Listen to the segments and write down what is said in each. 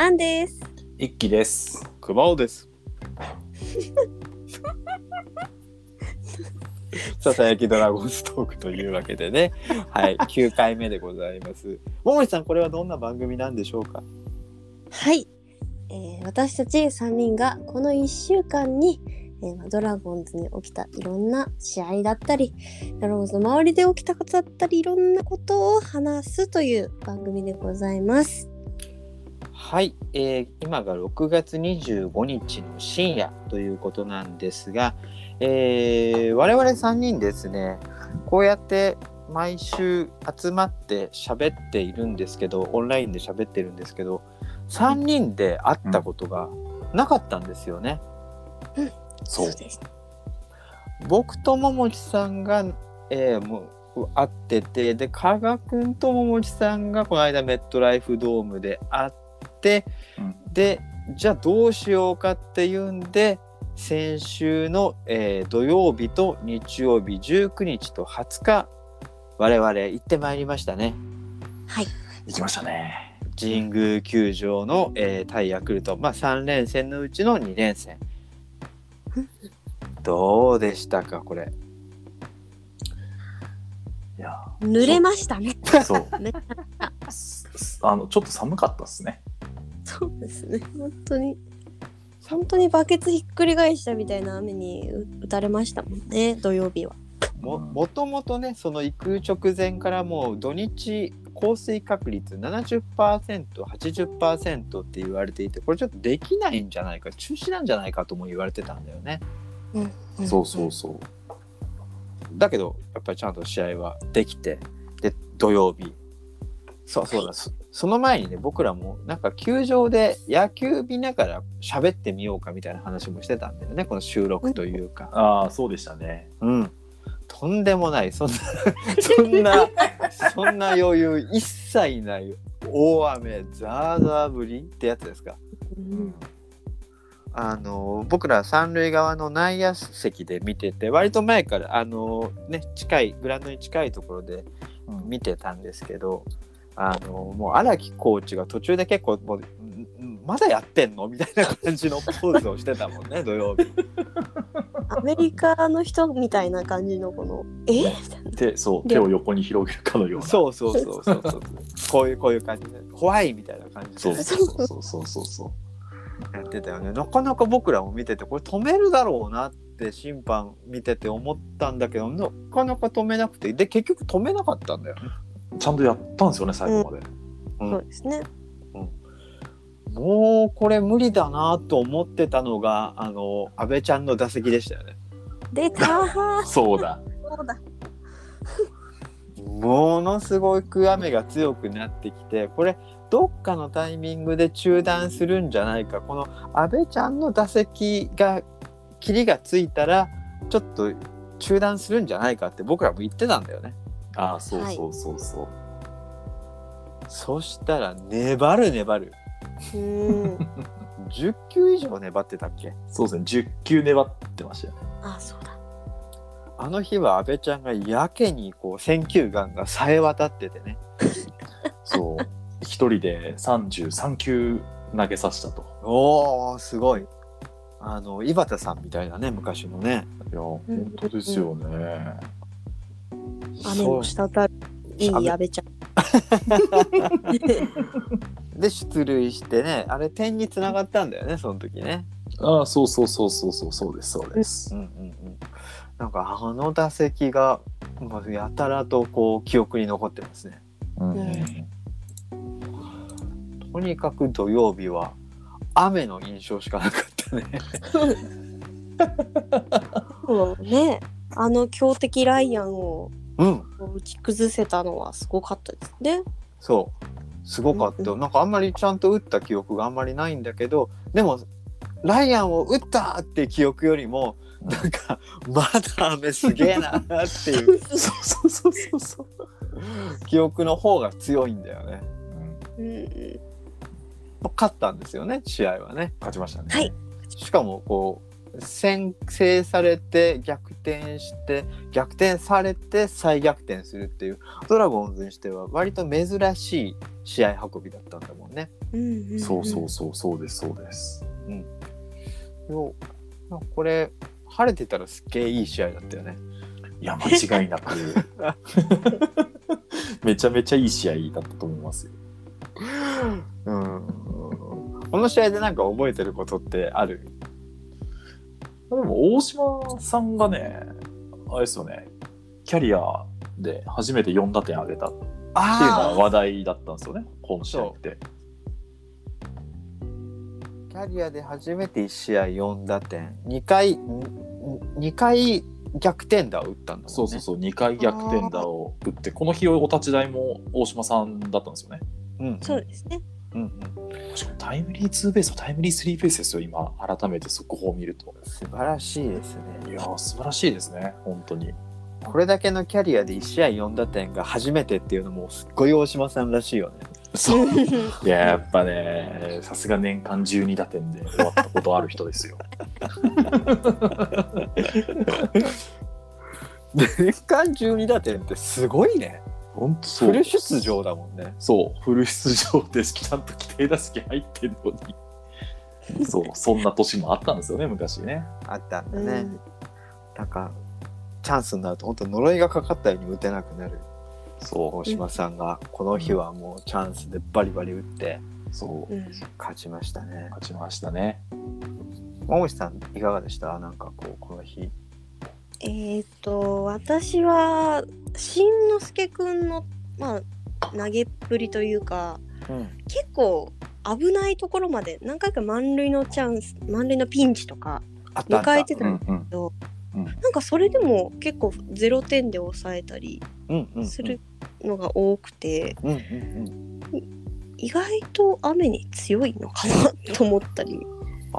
アンです。一気です。熊尾です。ささやきドラゴンストークというわけでね、はい、9回目でございます。ももりさん、これはどんな番組なんでしょうか？はい、えー私たち3人がこの1週間に、えーまあドラゴンズに起きたいろんな試合だったりドラゴンズの周りで起きたことだったりいろんなことを話すという番組でございます。はい、えー今が6月25日の深夜ということなんですが、えー我々3人ですね、こうやって毎週集まって喋っているんですけど、オンラインで喋ってるんですけど、3人で会ったことがなかったんですよね。そう。です。僕とももちさんが、えーもう会っててで加賀くんとももちさんがこの間メットライフドームで会って、うんでじゃあどうしようかっていうんで先週の、えー土曜日と日曜日19日と20日我々行ってまいりましたねはい、行きましたね。神宮球場の、えー対ヤクルト、まあ、3連戦のうちの2連戦どうでしたかこれ？いや、濡れましたね。そう。あの、ちょっと寒かったですね。そうですね。本当に本当にバケツひっくり返したみたいな雨に打打たれましたもんね土曜日は。ももともとねその行く直前からもう土日降水確率 70%80% って言われていてこれちょっとできないんじゃないか中止なんじゃないかとも言われてたんだよねうんそうそうそう。だけどやっぱりちゃんと試合はできてで土曜日そうそうだそその前にね僕らもなんか球場で野球見ながら喋ってみようかみたいな話もしてたんだよねこの収録というか。ああ、そうでしたね。うん。とんでもない。そんな、そんな、そんな余裕一切ない大雨、ザーザー降りってやつですか。うんあの、僕ら三塁側の内野席で見てて、割と前から、あの、ね、近い、グラウンドに近いところでうん見てたんですけど、あの、もう荒木コーチが途中で結構、もう、まだやってんの？みたいな感じのポーズをしてたもんね、土曜日。アメリカの人みたいな感じのこの「え手、そう、で手を横に広げるかのような。そうそうそうそうそう。こういうこういう感じで怖いみたいな感じでそうそうそうそうそうそう。やってたよね。なかなか僕らも見ててこれ止めるだろうなって審判見てて思ったんだけどなかなか止めなくてで結局止めなかったんだよね。ちゃんとやったんですよね、最後まで。うんそうですね。もうこれ無理だなと思ってたのがあの安倍ちゃんの打席でしたよね。出たー そうだ。そうだ。ものすごく雨が強くなってきてこれどっかのタイミングで中断するんじゃないかこの阿部ちゃんの打席が切りがついたらちょっと中断するんじゃないかって僕らも言ってたんだよね。ああ、そうそうそうそう。そしたら粘る粘るうん。10球以上粘ってたっけ？そうですね、10球粘ってましたよね。あ、そうだ。あの日は阿部ちゃんがやけにこう選球眼がさえ渡っててね そう。一人で33球投げさせたと。おーすごいあの井端さんみたいなね昔のねいや、本当ですよね。雨の滴る。いい阿部ちゃん。で出塁してねあれ点につながったんだよねその時ね。ああ、そうそうそうそうそう、そうです、そうです。うんうんうん。なんかあの打席がまあやたらとこう記憶に残ってますね。うんうんとにかく土曜日は雨の印象しかなかったね。そう ね。あの強敵ライアンをうん打ち崩せたのはすごかったですね。そうすごかった、うんなんかあんまりちゃんと打った記憶があんまりないんだけどでもライアンを打ったって記憶よりもうんなんかまだ雨すげえなっていう そうそうそうそうそう。記憶の方が強いんだよね。うん。勝ったんですよね試合はね。勝ちましたね。はいしかもこう先制されて逆転して逆転されて再逆転するっていうドラゴンズにしては割と珍しい試合運びだったんだもんね。うんうんうんそうそうそうそうですそうです。よなんかこれ晴れてたらすっげえいい試合だったよね。いや間違いなく めちゃめちゃいい試合だったと思いますよ。うん、この試合でなんか覚えてることってある？でも大島さんがねあれですよねキャリアで初めて4打点上げたっていうのは話題だったんですよねこの試合って。キャリアで初めて1試合4打点2回ん2回逆転打を打ったんだもんね。そうそうそう2回逆転打を打ってこの日お立ち台も大島さんだったんですよね。うんそうですね。うんうん、タイムリーツーベースとタイムリースリーベースですよ今改めて速報を見ると。素晴らしいですね。いやー素晴らしいですね本当に。これだけのキャリアで1試合4打点が初めてっていうのもすっごい大島さんらしいよね。そう いややっぱねさすが年間12打点で終わったことある人ですよ。年間12打点ってすごいね。本当そう。フル出場だもんね。そう。フル出場でちゃんと規定打席入ってんのに。そう。そんな年もあったんですよね昔ね。あったんだね。うん。なんかチャンスになると本当呪いがかかったように打てなくなる。そ大島さんがこの日はもうチャンスでバリバリ打ってうそう。うん。勝ちましたね。勝ちましたね。大石さんいかがでした？なんかこうこの日。えーっと私はしんのすけくんのまあ投げっぷりというかうん。結構危ないところまで何回か満塁のチャンス満塁のピンチとか迎えてたうんうんけど、うんなんかそれでも結構0点で抑えたりうんうんうん。するのが多くて、うんうんうん。意外と雨に強いのかなと思ったり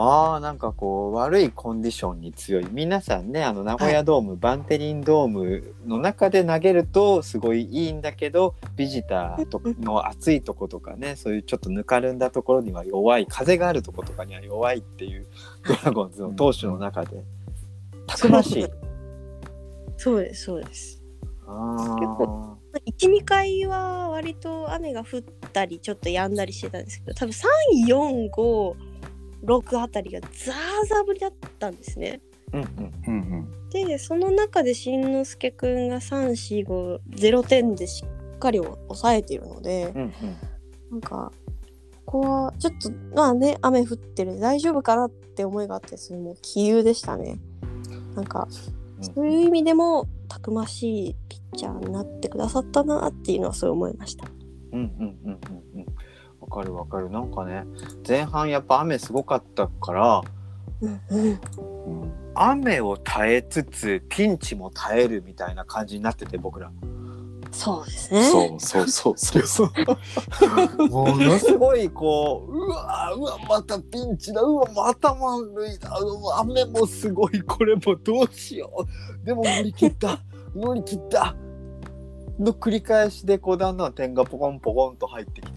あーなんかこう悪いコンディションに強い。皆さんねあの名古屋ドーム、バンテリンドームの中で投げるとすごいいいんだけどビジターとの暑いとことかねそういうちょっとぬかるんだところには弱い風があるとことかには弱いっていうドラゴンズの投手の中で。たくましい。そうですそうです。あ結構12回は割と雨が降ったりちょっと止んだりしてたんですけど多分3456あたりがザーザー降りだったんですね。うんうんうんうんでその中でしんのすけくんが3450点でしっかり抑えているのでうんうん。なんかここはちょっとまあね雨降ってる大丈夫かなって思いがあってそれも気憂でしたね。なんかそういう意味でもたくましいピッチャーになってくださったなっていうのはそう思いました。うんうんうんうんうん。わかるわかる。なんかね前半やっぱ雨すごかったからうんうん。うん。雨を耐えつつピンチも耐えるみたいな感じになってて僕ら。そうですね。そうそうそう。そう。そうものすごいこううわうわまたピンチだ。うわまた満塁だ。うわ雨もすごい。これもどうしよう。でも乗り切った。乗り切った。の繰り返しでこうだんだん点がポコンポコンと入ってき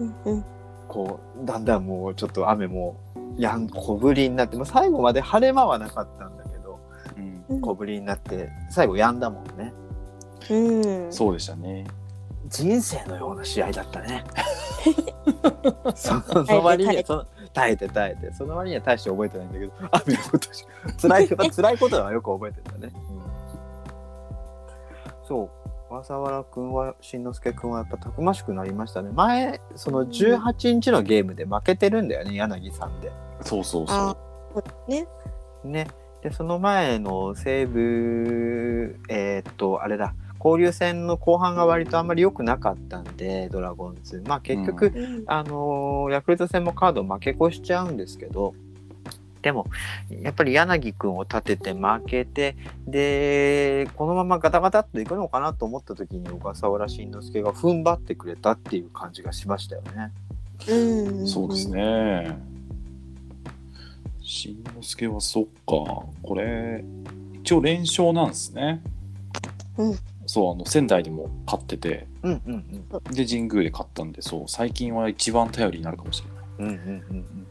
うんうん。こうだんだんもうちょっと雨もやん小降りになってもう最後まで晴れ間はなかったんだけどうん。うん小降りになって最後やんだもんね。うん。そうでしたね。人生のような試合だったね。その割にはその耐えて耐えて。その割には大して覚えてないんだけど 雨のことし辛い辛いことはよく覚えてたね、そう小笠原君はしんのすけ君はやっぱたくましくなりましたね。前その18日のゲームで負けてるんだよね柳さんで。そうそうそあうね。ね。でその前の西武えーっとあれだ。交流戦の後半が割とあんまり良くなかったんでドラゴンズ。まあ結局、うん。あのーヤクルト戦もカード負け越しちゃうんですけどでもやっぱり柳君を立てて負けてでこのままガタガタっといくのかなと思った時に小笠原慎之介が踏ん張ってくれたっていう感じがしましたよね。うん。そうですね。しんのすけはそっか。これ一応連勝なんですね。うん。そうあの仙台でも勝ってて。うんうんうん。で神宮で勝ったんでそう最近は一番頼りになるかもしれない。うんうんうんうん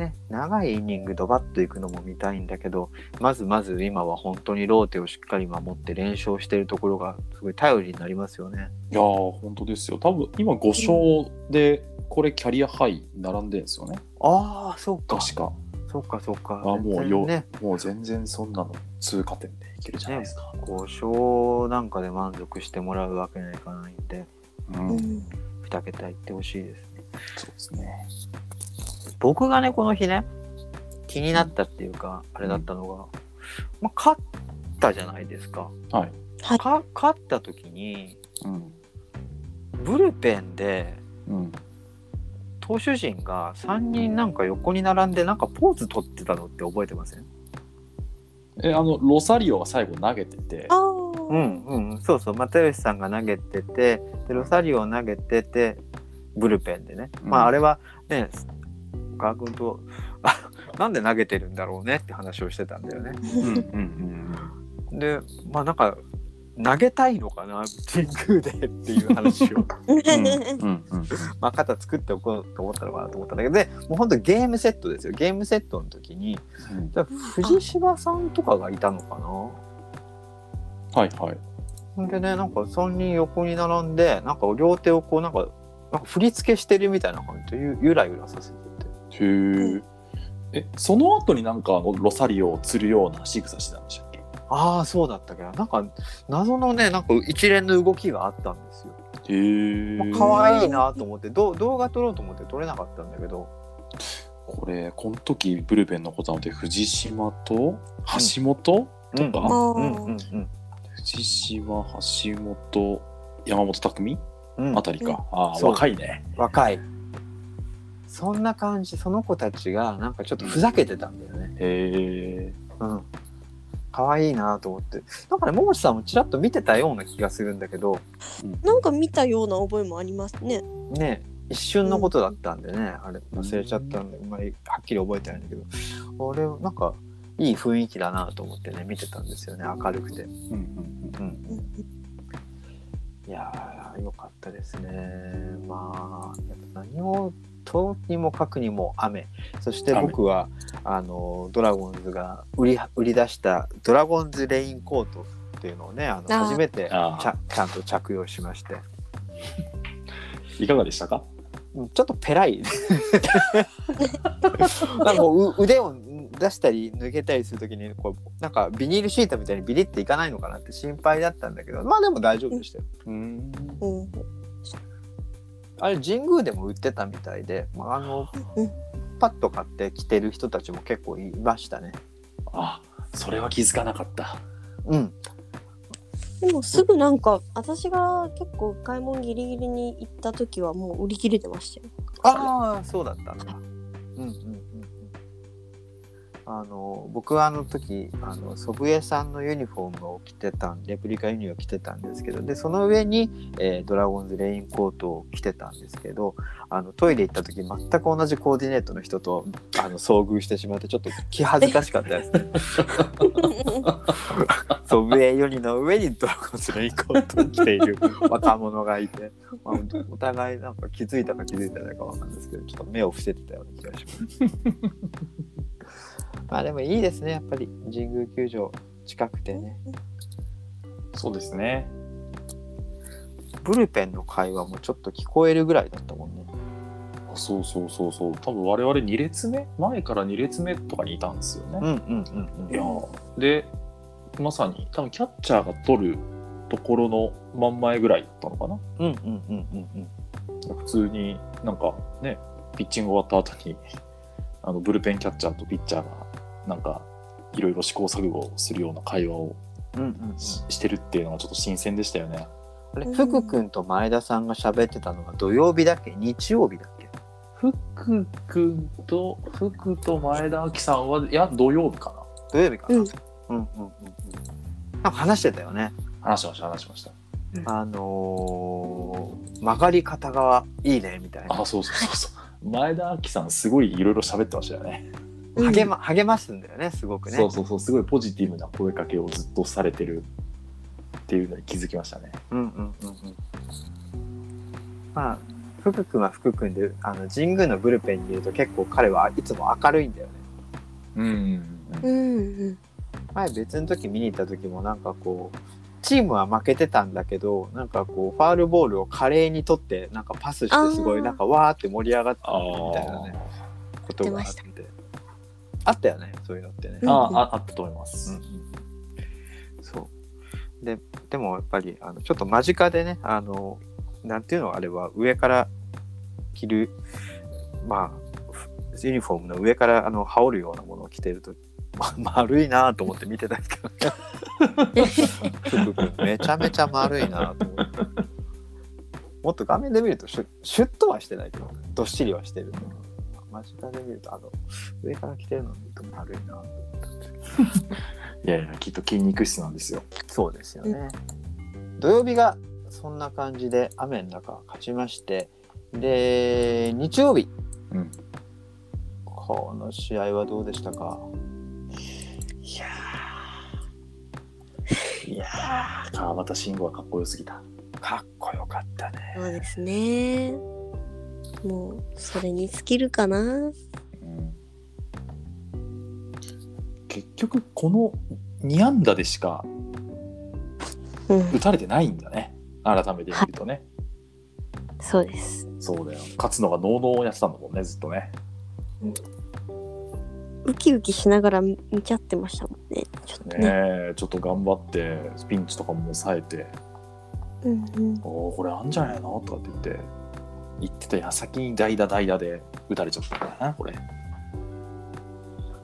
ね、長いイニングドバッといくのも見たいんだけどまずまず今は本当にローテをしっかり守って連勝してるところがすごい頼りになりますよね。いやー、本当ですよ。多分今5勝で、これキャリアハイ並んでるんですよね。ああそうか確か。そうかそうか。あもうよ、ねもう全然そんなの通過点でいけるじゃないですか。5勝なんかで満足してもらうわけにはいかないんでうん、うん2桁いってほしいですね。そうですね。僕がねこの日ね気になったっていうか、あれだったのが、まあ、勝ったじゃないですか。はい。はい。か勝った時にうん。ブルペンでうん。投手陣が3人なんか横に並んでなんかポーズ取ってたのって覚えてません？え、あの、ロサリオが最後投げてて、ああ、うんうん。そうそう。又吉さんが投げててでロサリオを投げててブルペンでね、うん。まああれはね岡君とあなんで投げてるんだろうねって話をしてたんだよね。うんうんうんでまあなんか投げたいのかな神宮でっていう話を。うんうんうんうん。まあ肩作っておこうと思ったのかなと思ったんだけどでもうほんとゲームセットですよ。ゲームセットの時にうん。じゃあ藤芝さんとかがいたのかな？はいはい。でねなんか3人横に並んでなんか両手をこうなんかなんか振り付けしてるみたいな感じでゆゆらゆらさせててへえ。え、その後になんかあのロサリオを釣るような仕草してたんでしたっけ？ああそうだったけどなんか謎のねなんか一連の動きがあったんですよ。へえ。まあ可愛いなと思ってど動画撮ろうと思って撮れなかったんだけど。これ、この時ブルペンのことなので、藤島と橋本、うん。か？うんうんうん。藤島、橋本、山本匠うん。あたりか。ああ、若いね。若いそんな感じその子たちがなんかちょっとふざけてたんだよね。へえ。うん可愛いなと思ってなんかね桃地さんもちらっと見てたような気がするんだけどなんか見たような覚えもありますね。ね一瞬のことだったんでね、あれ忘れちゃったんであんまりはっきり覚えてないんだけど俺なんかいい雰囲気だなと思ってね見てたんですよね明るくて。うんうんうんいやーよかったですね。まあやっぱ何をとにもかくにも雨。そして僕はあのドラゴンズが売り売り出したドラゴンズレインコートっていうのをねあの初めてちゃちゃんと着用しまして。いかがでしたか？うんちょっとペライ。なんかもうう腕を出したり抜けたりするときにこうなんかビニールシートみたいにビリっていかないのかなって心配だったんだけどまあでも大丈夫でしたよ。うん。うん。あれ神宮でも売ってたみたいで、まあ、あのうんパッと買って着てる人たちも結構いましたね。あ、それは気づかなかった。うん、でもすぐなんか私が結構買い物ギリギリに行った時はもう売り切れてましたよ。ああそうだったんだ。うんうん。あの僕はあの時あの祖父江さんのユニフォームを着てたんレプリカユニを着てたんですけどでその上に、えードラゴンズレインコートを着てたんですけどあのトイレ行った時全く同じコーディネートの人とあの遭遇してしまってちょっと気恥ずかしかったですね。そう上4人の上にドラゴンズレインコートを着ている若者がいて、まあ、お互いなんか気づいたか気づいてないかわかんないですけどちょっと目を伏せてたような気がします。まあでもいいですねやっぱり神宮球場近くてねそうですね。ブルペンの会話もちょっと聞こえるぐらいだったもんね。あそうそうそうそう。多分我々2列目前から2列目とかにいたんですよね。うんうんうんうん。いやーでまさに多分キャッチャーが取るところの真ん前ぐらいだったのかなうんうんうんうんうん。普通になんかねピッチング終わった後にあのブルペンキャッチャーとピッチャーがなんかいろいろ試行錯誤するような会話をうんうんうん、ししてるっていうのがちょっと新鮮でしたよね。あれ福君と前田さんが喋ってたのが土曜日だっけ？日曜日だっけ？福君と福と前田亜紀さんはいや土曜日かな。土曜日かな、うん。うんうんうん。うんなんか話してたよね。話しました話しました。あのー曲がり方がいいねみたいな。あそうそうそうそう前田亜紀さんすごいいろいろ喋ってましたよね。励ま励ますんだよねすごくね。そうそうそうすごいポジティブな声かけをずっとされてるっていうのに気づきましたね。うんうんうんうん。まあ福君は福君であの神宮のブルペンにいると結構彼はいつも明るいんだよねうんうんうんうん前別の時見に行った時もなんかこうチームは負けてたんだけどなんかこうファールボールを華麗に取ってなんかパスしてすごいなんかわーって盛り上がったあみたいなねー。ことがあって。あったよねそういうのってね、うんあああったと思います、そう。ででもやっぱりあのちょっと間近でねあのなんていうのあれは上から着るまあふユニフォームの上からあの羽織るようなものを着てると、ま、丸いなと思って見てたんですけどね。めちゃめちゃ丸いなと思って。もっと画面で見るとシュシュッとはしてないけどどっしりはしてる間近で見るとあの上から着てるのを見ると丸いなと思って。いやいやきっと筋肉質なんですよ。そうですよね。土曜日がそんな感じで雨の中勝ちましてで日曜日、うん。この試合はどうでしたか？いやー。いやー川端慎吾はかっこよすぎた。かっこよかったね。そうですね。もうそれに尽きるかな。うん。結局この2安打でしかうん。打たれてないんだね。改めて見るとね、そうです。そうだよ。勝つのがノーノーやってたんだもんねずっとねウキウキしながら見ちゃってましたもんね。ちょっとね。ねえちょっと頑張ってピンチとかも抑えて。うんうん「おおこれあんじゃないの?」とかって言って。言ってた矢先に代打代打で。打たれちゃったんだなこれ。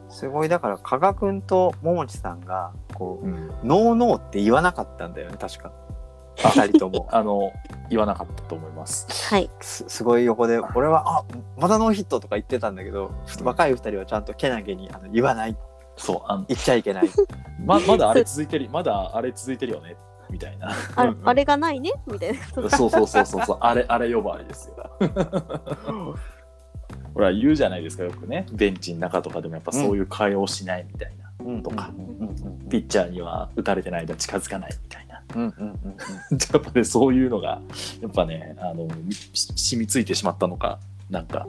すごい。だから加賀君と桃地さんがこうん。う「ノーノー」って言わなかったんだよね確か2人とも。あの言わなかったと思います。はい。すすごい横で俺は「あまだノーヒット」とか言ってたんだけど若い2人はちゃんとけなげにあの言わない。そうあの言っちゃいけない。ままだあれ続いてるまだあれ続いてるよねみたいな。ああれがないね？みたいな。そうそうそうそうそう。あれあれ呼ばわりですよ。ほら言うじゃないですかよくね。ベンチの中とかでもやっぱそういう会話をしないみたいな、うん。とか。うんうんピッチャーには打たれてない間近づかないみたいなうんうんうんうん。やっぱねそういうのがやっぱねあのし染みついてしまったのかなんか。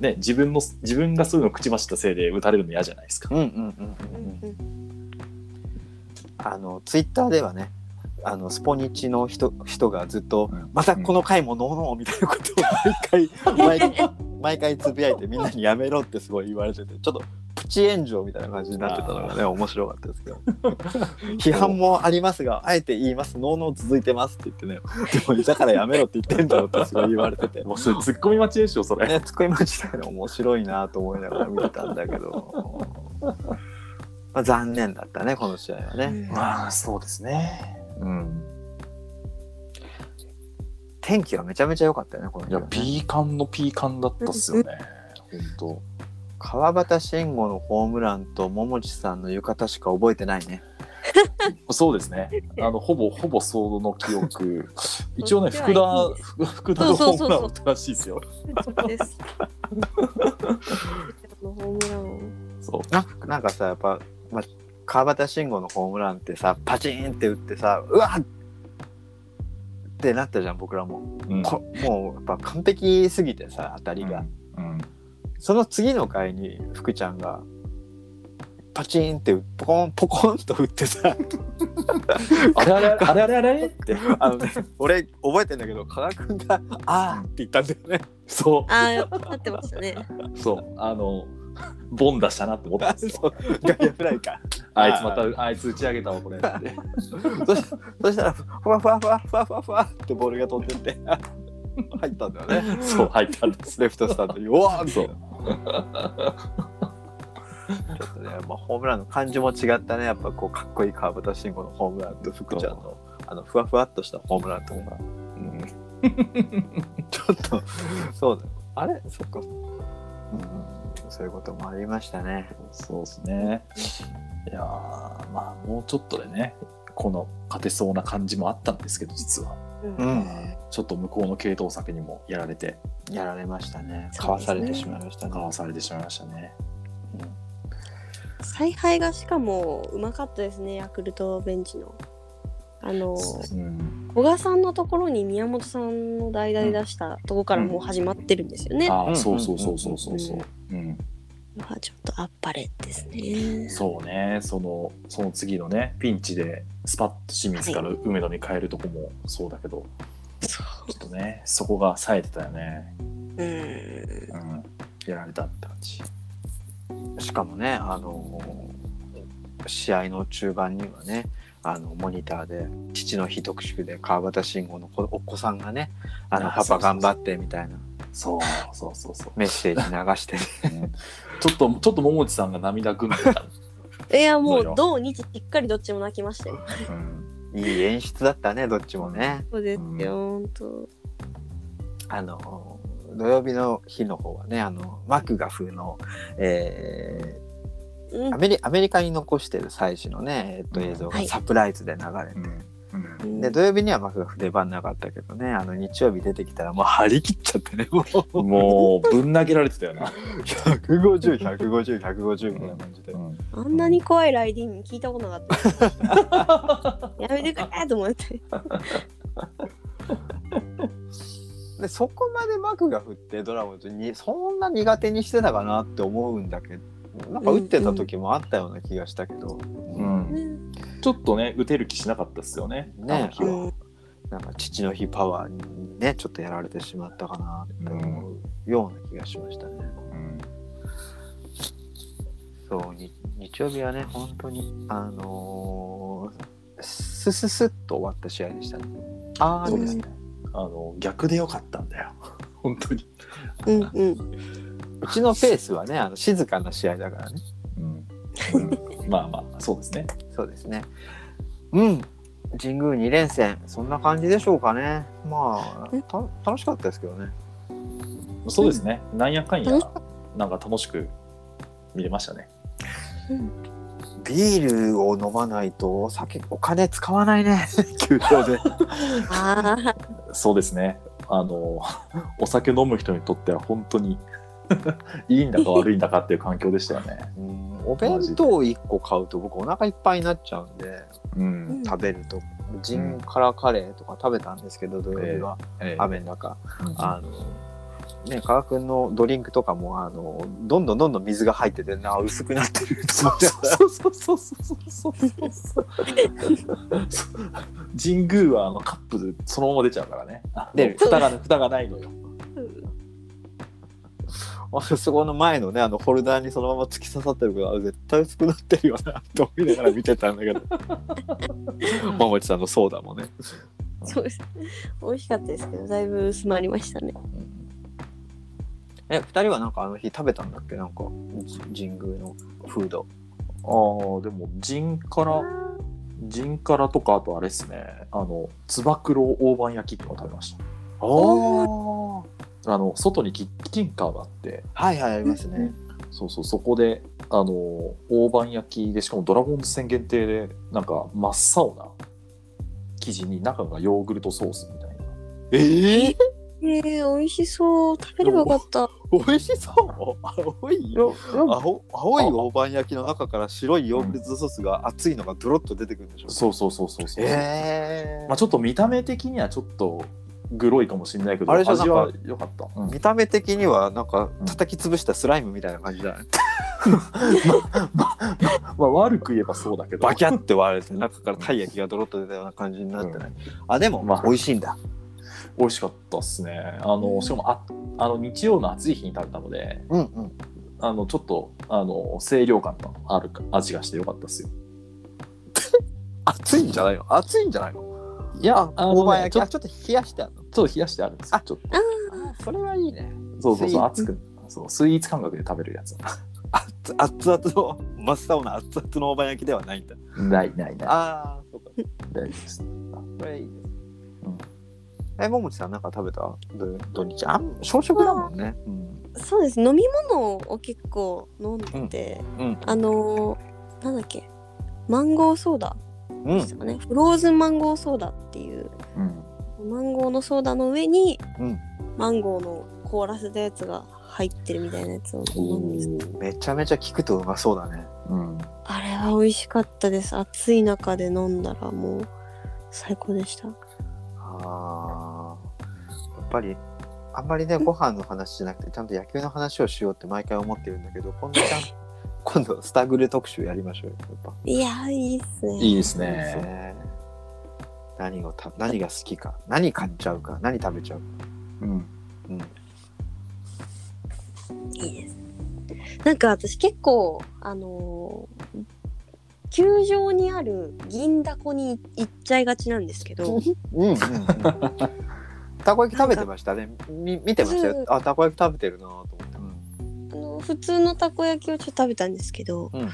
ね自分の自分がそういうのを口走ったせいで打たれるの嫌じゃないですか、うんうんうんうんあのツイッターではねあのスポニチの人人がずっと、うん。またこの回もノーノーみたいなことを毎回毎回毎回つぶやいてみんなにやめろってすごい言われててちょっとプチ炎上みたいな感じになってたのがね面白かったですけど。批判もありますがあえて言います。ノーノー続いてますって言ってね。でもだからやめろって言ってんだろってすごい言われてて。もうそれツッコミ待ちでしょそれ、ね、ツッコミ待ちだけど面白いなと思いながら見てたんだけど、まあ、残念だったねこの試合はね。まあそうですね。うん。天気はめちゃめちゃ良かったよねこのいやピーカンのピーカンだったっすよね。本川端慎吾のホームランと桃地さんの浴衣しか覚えてないね。当 そうですねあのほぼほぼその記憶 一応ね福田福 福田のホームラン打ったらしいですよそうです。のホームランを。そうななんかさやっぱ、まあ、川端慎吾のホームランってさパチンって打ってさうわっってなったじゃん僕らも。うんこもうやっぱ完璧すぎてさ当たりが。うんその次の回に福ちゃんがパチンってポコンポコンと打ってさ あれあれあれ あれあれ？って。あのね俺覚えてんだけど加賀君が「あー」って言ったんだよね。そああ、なってましたね。うそう。あのボン出したなって思ったんですよ。そう。外野フライか。あいつまたあいつ打ち上げたわこれ。ってそしそしたらふわふわふわふわふわふわってボールが飛んでって入ったんだよね。そう入ったんですレフトスタンドに。うわーそ。ちょっとね、まあ、ホームランの感じも違ったね。やっぱこうかっこいい川端慎吾のホームランと福ちゃんのあのふわふわっとしたホームランとか。うんちょっとそうだ。あれ？そっか。うん、そういうこともありましたね。そうですね。いやーまあもうちょっとでねこの勝てそうな感じもあったんですけど実はうんん。ちょっと向こうの系統先にもやられてやられましたね。かわされてしまいましたね。かわされてしまいましたね。采配がしかもうまかったですね、ヤクルトベンチの。あのうん、古賀さんのところに宮本さんの代々出したとこからもう始まってるんですよね。ああ、うんそうそうそうそうそうそう。うん、はちょっとあっぱれですね。そうね、そのその次のねピンチでスパッと清水から梅野に変えるとこもそうだけど、そちょっとねそこが冴えてたよね。う。うん。うん、やられたって感じ。しかもね、あの試合の中盤にはね、あのモニターで父の日特集で川端慎吾の子お子さんがね、あのあパパ頑張ってみたいなそうそうそうそう。メッセージ流して、うんちょっとちょっと桃地さんが涙ぐんでた。いやもそうよう土日しっかりどっちも泣きましたよ。うん、いい演出だったね、どっちもね。そうですよ、本当。あの土曜日の日の方はね、あのマクガフの、えうんーアメリアメリカに残してる最初のね、えっと、映像はいがサプライズで流れて、うんうんで土曜日にはマクガフ出番なかったけどね。あの日曜日出てきたらもう張り切っちゃってねもう。もうぶん投げられてたよな。150150150150みたいな感じで、うん。あんなに怖いライディング聞いたことなかった。やめてくれと思って。でそこまでマクガフってドラゴンズにそんな苦手にしてたかなって思うんだけどなんか打ってた時もあったような気がしたけど、うんちょっとね打てる気しなかったですよね。ねあのなんか父の日パワーにねちょっとやられてしまったかなって思うような気がしましたね。うんそうに日曜日はね本当にあのースススッと終わった試合でしたね。ああそうですね。あの逆でよかったんだよ。本当に。うんうん。うちのペースはねあの静かな試合だからね。うんうんまあまあそうですね。そうですね。うん。神宮2連戦そんな感じでしょうかね。まあた楽しかったですけどね。そうですね。なんやかんやなんか楽しく見れましたね。うんビールを飲まないとお酒お金使わないね 球場で。ああ、そうですね。あのお酒飲む人にとっては本当に いいんだか悪いんだかっていう環境でしたよね。うん。お弁当1個買うと僕お腹いっぱいになっちゃうんでうん。食べると。ジンカラカレーとか食べたんですけど土曜日は。ええ。雨の中。うん。あのね、加賀君のドリンクとかもあのどんどんどんどん水が入っててな薄くなってると思ってそうそうそうそうそう。そう。そう。神宮はあのカップでそのまま出ちゃう。からね。出る蓋が蓋がないのよ。あそこの前のねあのホルダーにそのまま突き刺さってるからあ絶対薄くなってるよなと思いながら見てたんだけど。桃地さんのソーダもね。そうです。美味しかったですけど、だいぶ薄まりましたね。え二人はなんかあの日食べたんだっけ？なんかじ神宮のフード。ああでも陣から陣からとかあとあれですね。あのつば九郎大判焼きっていうのを食べました。おあの外にキッチンカーがあって。はいはいありますね。そうそうそこであの大判焼きでしかもドラゴンズ戦限定でなんか真っ青な生地に中がヨーグルトソースみたいな。えええー、美味しそう。食べればよかった。美味しそう。青い青青い大判焼きの中から白いヨーグルトソースが熱いのがドロッと出てくるんでしょそうそうそうそうそう、ええまあ、ちょっと見た目的にはちょっとグロいかもしれないけどあれじゃなんか味は良かった、うん。見た目的にはなんか叩き潰したスライムみたいな感じだね、まあ悪く言えばそうだけど。バキャって割れて中からたい焼きがドロッと出たような感じになってない、あでも、まあ。美味しいんだ。美味しかったっすね。あのしかもああの日曜の暑い日に食べたのでうんうん。あのちょっとあの清涼感のある味がしてよかったっすよ。熱いんじゃないの？熱いんじゃないの？いやあ大の、ね、判焼きちょっあちょっと冷やしてあるの？とちょっと冷やしてあるんですよあちょっと。あそれはいいね。そうそうそう熱くそうスイーツ感覚で食べるやつ。熱熱々の真っ青な熱々の大判焼きではないんだ。ないないない。ああそうか大丈夫です。それいいです、うん。えももちさんなんか食べた？土土日あん？小食だもんね。うん。そうです。飲み物を結構飲んでて、うん。あのー、なんだっけ、マンゴーソーダ。うんでしたかね。フローズンマンゴーソーダっていう、うん。マンゴーのソーダの上に、うん。マンゴーの凍らせたやつが入ってるみたいなやつを飲んでめちゃめちゃ聞くとうまそうだね。うん。あれは美味しかったです。暑い中で飲んだらもう最高でした。あー。やっぱりあんまりねご飯の話じゃなくてちゃんと野球の話をしようって毎回思ってるんだけど今度ちゃん今度スタグル特集やりましょうよやっぱ。いやー、いいっすね。いいですいいですね。ね何をた何が好きか。何買っちゃうか。何食べちゃうか。うん。うん。いいです。なんか私結構、あのー球場にある銀だこに行っちゃいがちなんですけど、うんうんうん。たこ焼き食べてましたね。み見てましたよ。あたこ焼き食べてるなと思って、あの普通のたこ焼きをちょっと食べたんですけど、うん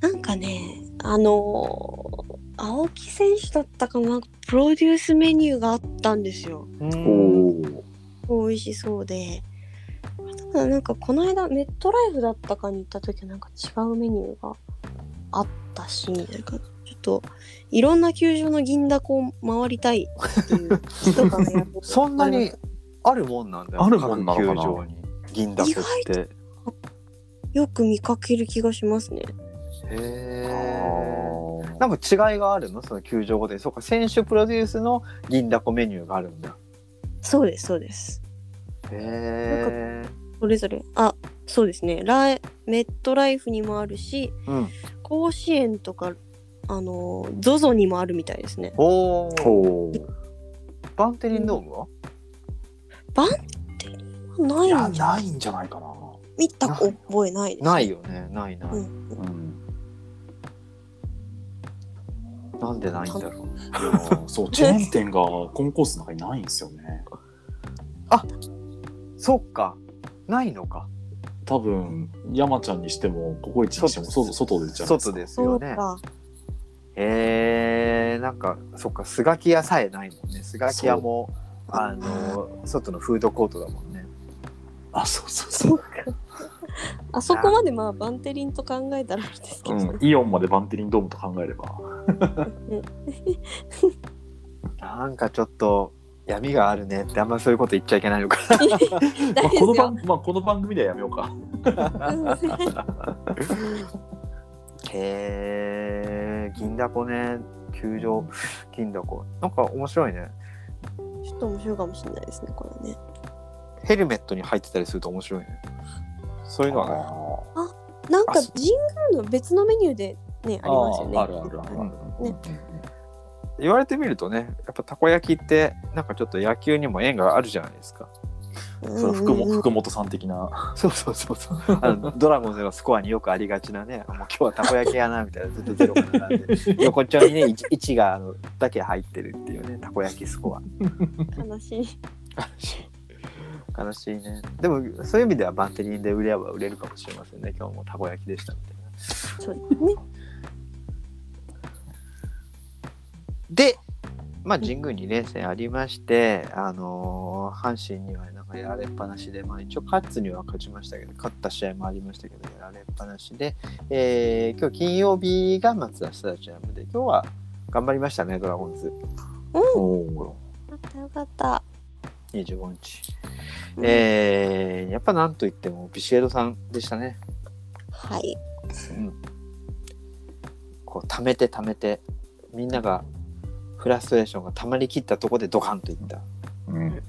なんかね、あのー青木選手だったかな、プロデュースメニューがあったんですよ。うんおお。美味しそうで。ただなんかこの間メットライフだったかに行った時はなんか違うメニューがあったし、なんかちょっといろんな球場の銀だこを回りたいっていう人が そんなにあるもんなんだよあるもんなのかな？各球場に銀だこってよく見かける気がしますね。へあえーなんか違いがあるの？その球場ごとにそうか選手プロデュースの銀だこメニューがあるんだそうです、そうです。へえそれぞれ。あ、そうですね。ライメットライフにもあるし、うん甲子園とか、あの、ZOZO にもあるみたいですね。おおバンテリンドームは？ないいや、んじゃないんじゃないかな。見た覚えないです。ないよね。ないない、うん。うん。なんでないんだろう。そう、チェーン店がコンコースの中にないんですよね。そっか。ないのか。多分、山ちゃんにしても、ココイチにしても、外外でじゃないですか。外ですそよねえなんかそっか。スガキ屋さえないもんね。スガキ屋もあの外のフードコートだもんね。あ、そうそうそう。あそこまでまあバンテリンと考えたらあれですけど、うん、イオンまでバンテリンドームと考えれば。なんかちょっと闇があるねってあんまそういうこと言っちゃいけないのか 大まあ、この番、まあ、この番組ではやめようか。へえ銀だこね。球場。銀だこ。なんか面白いね。ちょっと面白いかもしれないですね、これね。ヘルメットに入ってたりすると面白いねそういうのはね。なんか神宮の別のメニューでね、ありますよね。あるあるあるある。ね。言われてみるとねやっぱたこ焼きってなんかちょっと野球にも縁があるじゃないですか。うんその福も福本さん的な。そうそうそうそう。あのドラゴンズのスコアによくありがちなねもう今日はたこ焼きやなみたいなずっとゼロからなんで。横っちょにね 1, 1があのだけ入ってるっていうねたこ焼きスコア。悲しい。悲しいねでもそういう意味ではバンテリンで売れば売れるかもしれませんね今日もたこ焼きでしたみたいなそうですね。で、まあ、神宮2連戦ありまして、あのー阪神にはなんかやられっぱなしで、まあ、一応勝つには勝ちましたけど勝った試合もありましたけどやられっぱなしで、えー今日金曜日がマツダスタジアムで今日は頑張りましたねドラゴンズうん。おお。よかったよかった。25日、えーやっぱなんといってもビシエドさんでしたね、はい。うん、こう溜めて溜めてみんながフラストレーションが溜まりきったところでドカンといった、うん。うん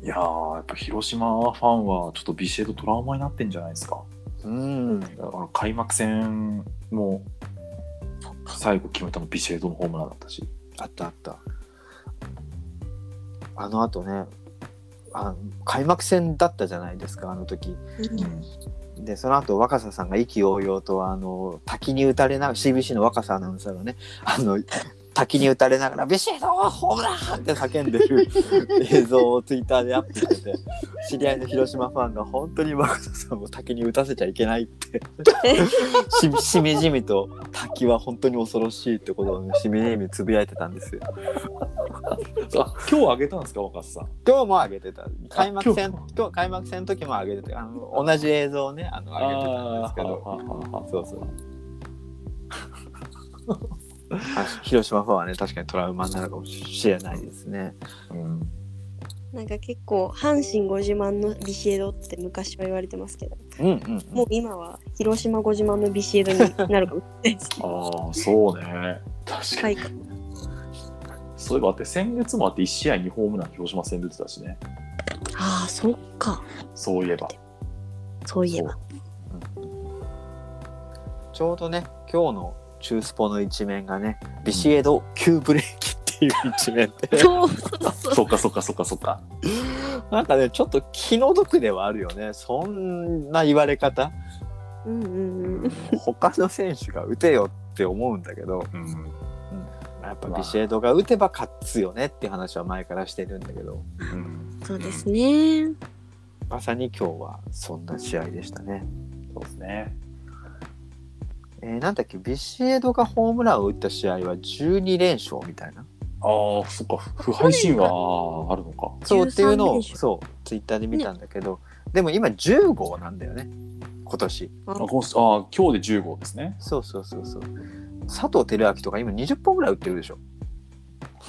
いやー、やっぱ広島ファンはちょっとビシエドトラウマになってんじゃないですか。うん、だから開幕戦も。最後決めたのビシエドのホームランだったし。あったあった。あの後ね、あ開幕戦だったじゃないですか、あの時。うんで、その後若狭さんが意気揚々と、あの、滝に打たれながら、CBC の若狭アナウンサーがね、あの、滝に打たれながら、ビシエドホームランって叫んでる映像をツイッターでアップしてて、知り合いの広島ファンが本当に若狭さんを滝に打たせちゃいけないって、ししみじみと滝は本当に恐ろしいってことをね、しみじみつぶやいてたんですよ。あ今日あげたんですか、若狭さん。今日も上げてた。開幕戦今日今日開幕戦の時も上げててあの同じ映像をねあの上げてたんですけど。そうそう。あ広島ファンはね確かにトラウマになるかもしれないですねうんなんか結構阪神ご自慢のビシエドって昔は言われてますけど、うんうんもう今は広島ご自慢のビシエドになるかもしれない。ああ、そうね。確かに。はい。そういえばあって、先月もあって1試合にホームラン広島戦出てたしね。ああ、そっか。そういえば。そういえば。ちょうどね今日の中スポの一面がねビシエド急ブレーキっていう一面でそうそうそう。そっかそっかそっかそっか。なんかねちょっと気の毒ではあるよねそんな言われ方？うんうんうん。他の選手が打てよって思うんだけどうん。やっぱビシエドが打てば勝つよねっていう話は前からしてるんだけどうん。そうですね。まさに今日はそんな試合でしたね。そうですね。えーなんだっけビシエドがホームランを打った試合は12連勝みたいなああ、そっか。不敗神話あるのか。そうっていうの13をそうツイッターで見たんだけど、でも今10号なんだよね今年あ今日で10号ですね。そうそうそうそう佐藤輝明とか今20本ぐらい打ってるでしょ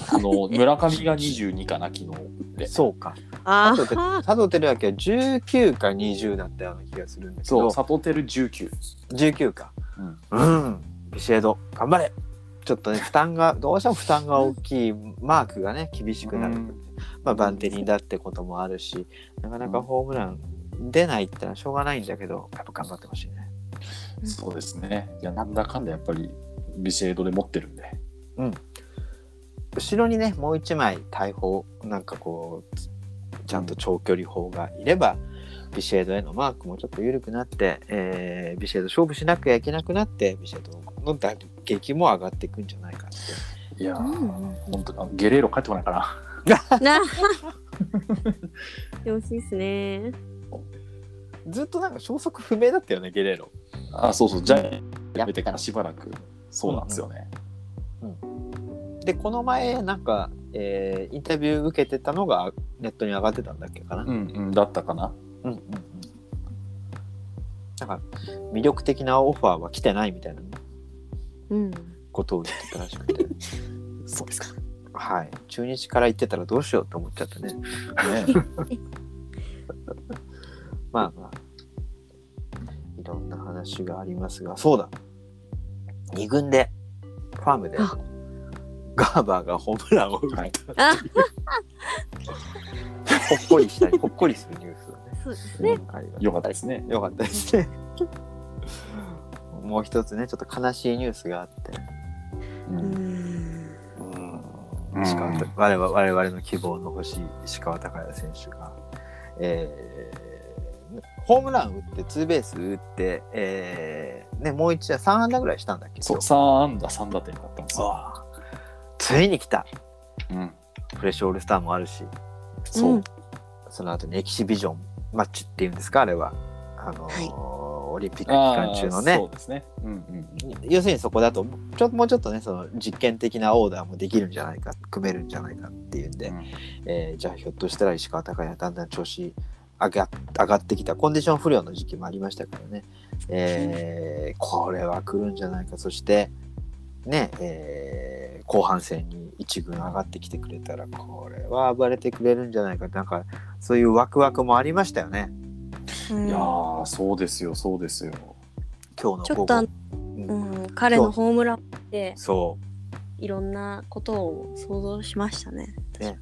あの村上が22かな昨日打って。そうかあ佐藤てあ。佐藤輝明は19か20だったような気がするんだけそうど佐藤輝19。19かうん。うんビシエド頑張れちょっとね負担がどうしても負担が大きいマークがね厳しくなる、うんまあバンテリンだってこともあるしなかなかホームラン出ないってのはしょうがないんだけどやっぱ頑張ってほしいねそうですね。いやなんだかんだやっぱりビシエドで持ってるんで。後ろにねもう一枚大砲なんかこうちゃんと長距離砲がいれば、ビシエドへのマークもちょっと緩くなって、えービシエド勝負しなきゃいけなくなってビシエドの打撃も上がっていくんじゃないかっていやー、うんうん本当あのゲレーロ帰ってこないかな。な。よろしいですね。ずっとなんか消息不明だったよねゲレーロあそうそうジャイアンツやめてからしばらくそうなんですよね。でこの前なんか、えーインタビュー受けてたのがネットに上がってたんだっけかな、うんうんだったかな。うんうんうん。なんか魅力的なオファーは来てないみたいなうん。ことを言ってたらしくて。そうですか。はい。中日から行ってたらどうしようと思っちゃってね。ね。まあまあ。いろんな話がありますが。そうだ。2軍でファームであガーバーがホームランを打った、はい。あ、ほっこりしたりほっこりするニュースがね。そうですね。ありましたよかったですね。よかったですね。もう一つね、ちょっと悲しいニュースがあって、ううん。ん。うん。石川た我々我々の希望の星、石川昂弥選手が、えーホームラン打って、ツーベース打って、えーね、もう一打、3安打ぐらいしたんだっけ？そう今日3安打3打点だったんですよ。ついに来た。うん。フレッシュオールスターもあるし、そう。うんその後にエキシビジョンマッチっていうんですか、あれは。あのーはいオリンピック期間中のねそうですね。うんうん要するにそこだとちょっともうちょっとねその実験的なオーダーもできるんじゃないか組めるんじゃないかっていうんで、うん。えーじゃあひょっとしたら石川昂弥だんだん調子上が上がってきたコンディション不良の時期もありましたからね、えーこれは来るんじゃないかそしてね、えー後半戦に一軍上がってきてくれたらこれは暴れてくれるんじゃないか。なんかそういうワクワクもありましたよね。うん。いやーそうですよそうですよ。今日の午後。ちょっとあのうん。うん、彼のホームランでそう。いろんなことを想像しましたね。ね。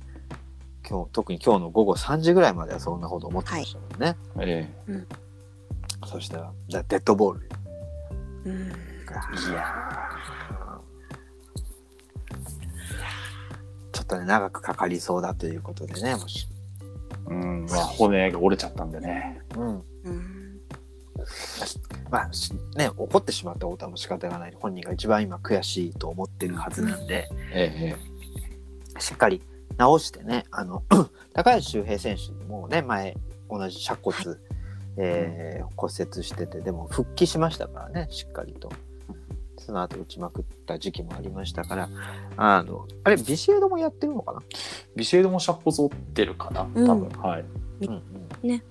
今日特に今日の午後3時ぐらいまではそんなこと思ってましたもんね、えそしたらじゃあデッドボールうん、いやとね。長くかかりそうだということでねもし、ーうん。まあ骨が折れちゃったんでね。うん、うん、まあしね怒ってしまったことはもう仕方がない。本人が一番今悔しいと思ってるはずなんで、ええしっかり直してねあの 高橋周平選手もね前同じ尺骨、えー骨折しててでも復帰しましたからねしっかりとその後打ちまくった時期もありましたからあのあれビシエドもやってるのかな、ビシエドもシャッポ折ってるかな多分、はい。うんうん。ね。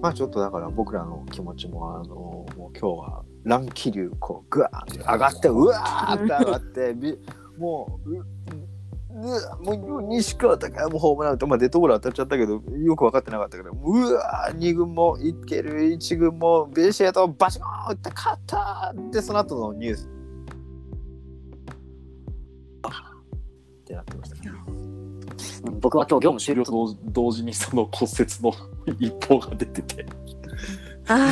まあちょっとだから僕らの気持ちもあのもう今日は乱気流こうグワーって上がってうわーって上がってびもうううもう西川隆也もホームラン打って、まあ、デッドボール当たっちゃったけどよく分かってなかったからうわー2軍もいける1軍もベシエドバシコーン打って勝ったってその後のニュースってなってましたね。僕は今日業務終了と同同時にその骨折の一報が出ててあ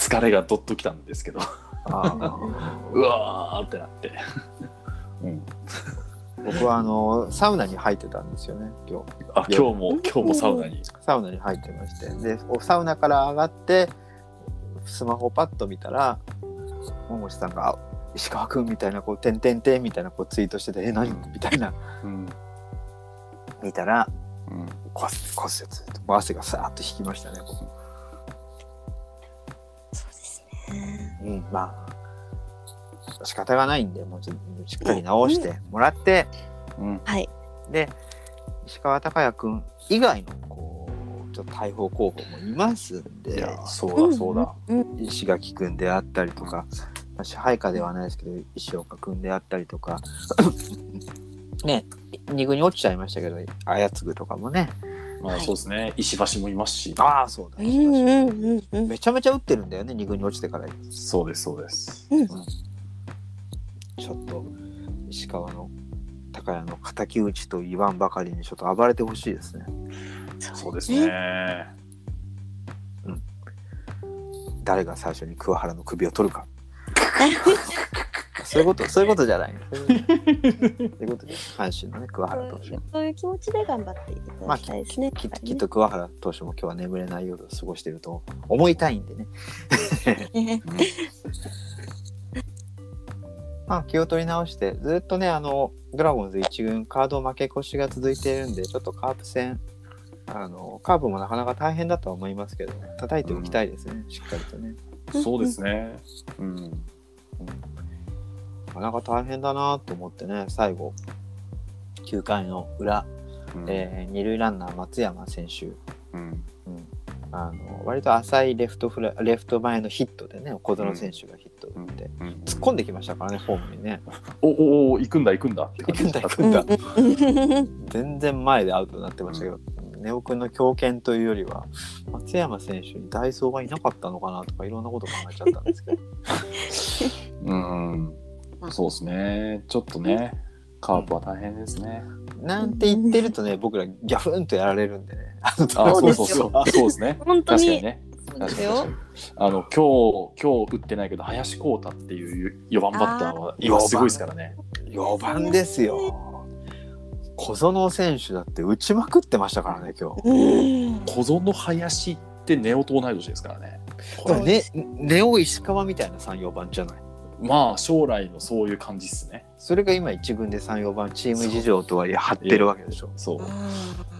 疲れがどっときたんですけど。あ うわーってなって、うん、僕はあのサウナに入ってたんですよね今日。あ今日も今日もサウナに。サウナに入ってまして。でおサウナから上がってスマホをパッと見たら桃地さんがあ「石川君」みたいなこう「てんてんてん」みたいなこうツイートしてて「え何?」みたいな。うん。見たらうん。骨骨折汗がさーっと引きましたね僕そうですね。うんまあ仕方がないんでもうちょっとしっかり直してもらって、うん。はい。で石川昂弥君以外のこうちょっと大砲候補もいますんいでやそうだそうだ、うん。石垣君であったりとか、まあ支配下ではないですけど石岡君であったりとか ね二軍に落ちちゃいましたけど綾継とかもね。まあそうですね。石橋もいますし。ああそうだ、うんうんうんうん。めちゃめちゃ打ってるんだよね二軍に落ちてから。そうですそうですちょっと石川の高谷の敵討ちと言わんばかりにちょっと暴れてほしいですね。そうですね。誰が最初に桑原の首を取るか。そういうことそういうことじゃないそういうことで阪神のね桑原投手。そういう気持ちで頑張っていただきたいですね。きっときっと桑原投手も今日は眠れない夜を過ごしていると思いたいんでね。ねまあ、気を取り直して、ずっとね、あの、ドラゴンズ1軍カード負け越しが続いているんで、ちょっとカープ戦、あの、カープもなかなか大変だとは思いますけど、叩いておきたいですね、しっかりとね。そうですね。うん。なかなか大変だなと思ってね、最後、9回の裏、うん。えー二塁ランナー松山選手、うん。うん、あの割と浅いレフトフラレフト前のヒットでね小園選手がヒット打って、うん突っ込んできましたからねホームにね。おおお行くんだ行くんだ行くうんんだうんうん全然前でアウトになってましたけど、ネオ君の強肩というよりは松山選手にダイソーがいなかったのかなとかいろんなこと考えちゃったんですけど。うんそうですね。ちょっとねカープは大変ですね。なんて言ってるとね僕らギャフンとやられるんでね。あのあそうですよそう。そうそうそうですね。本当に。確かにね。あの今日今日打ってないけど林光太っていう4番バッターは今すごいですからね。4番ですよ。小園選手だって打ちまくってましたからね今日。うん。小園林ってネオと同い年ですからね。これね、ネオ石川みたいな3、4番じゃない？まあ将来のそういう感じっすねそれが今1軍で3、4番チーム事情とはいえ張ってるわけでしょ。そうあ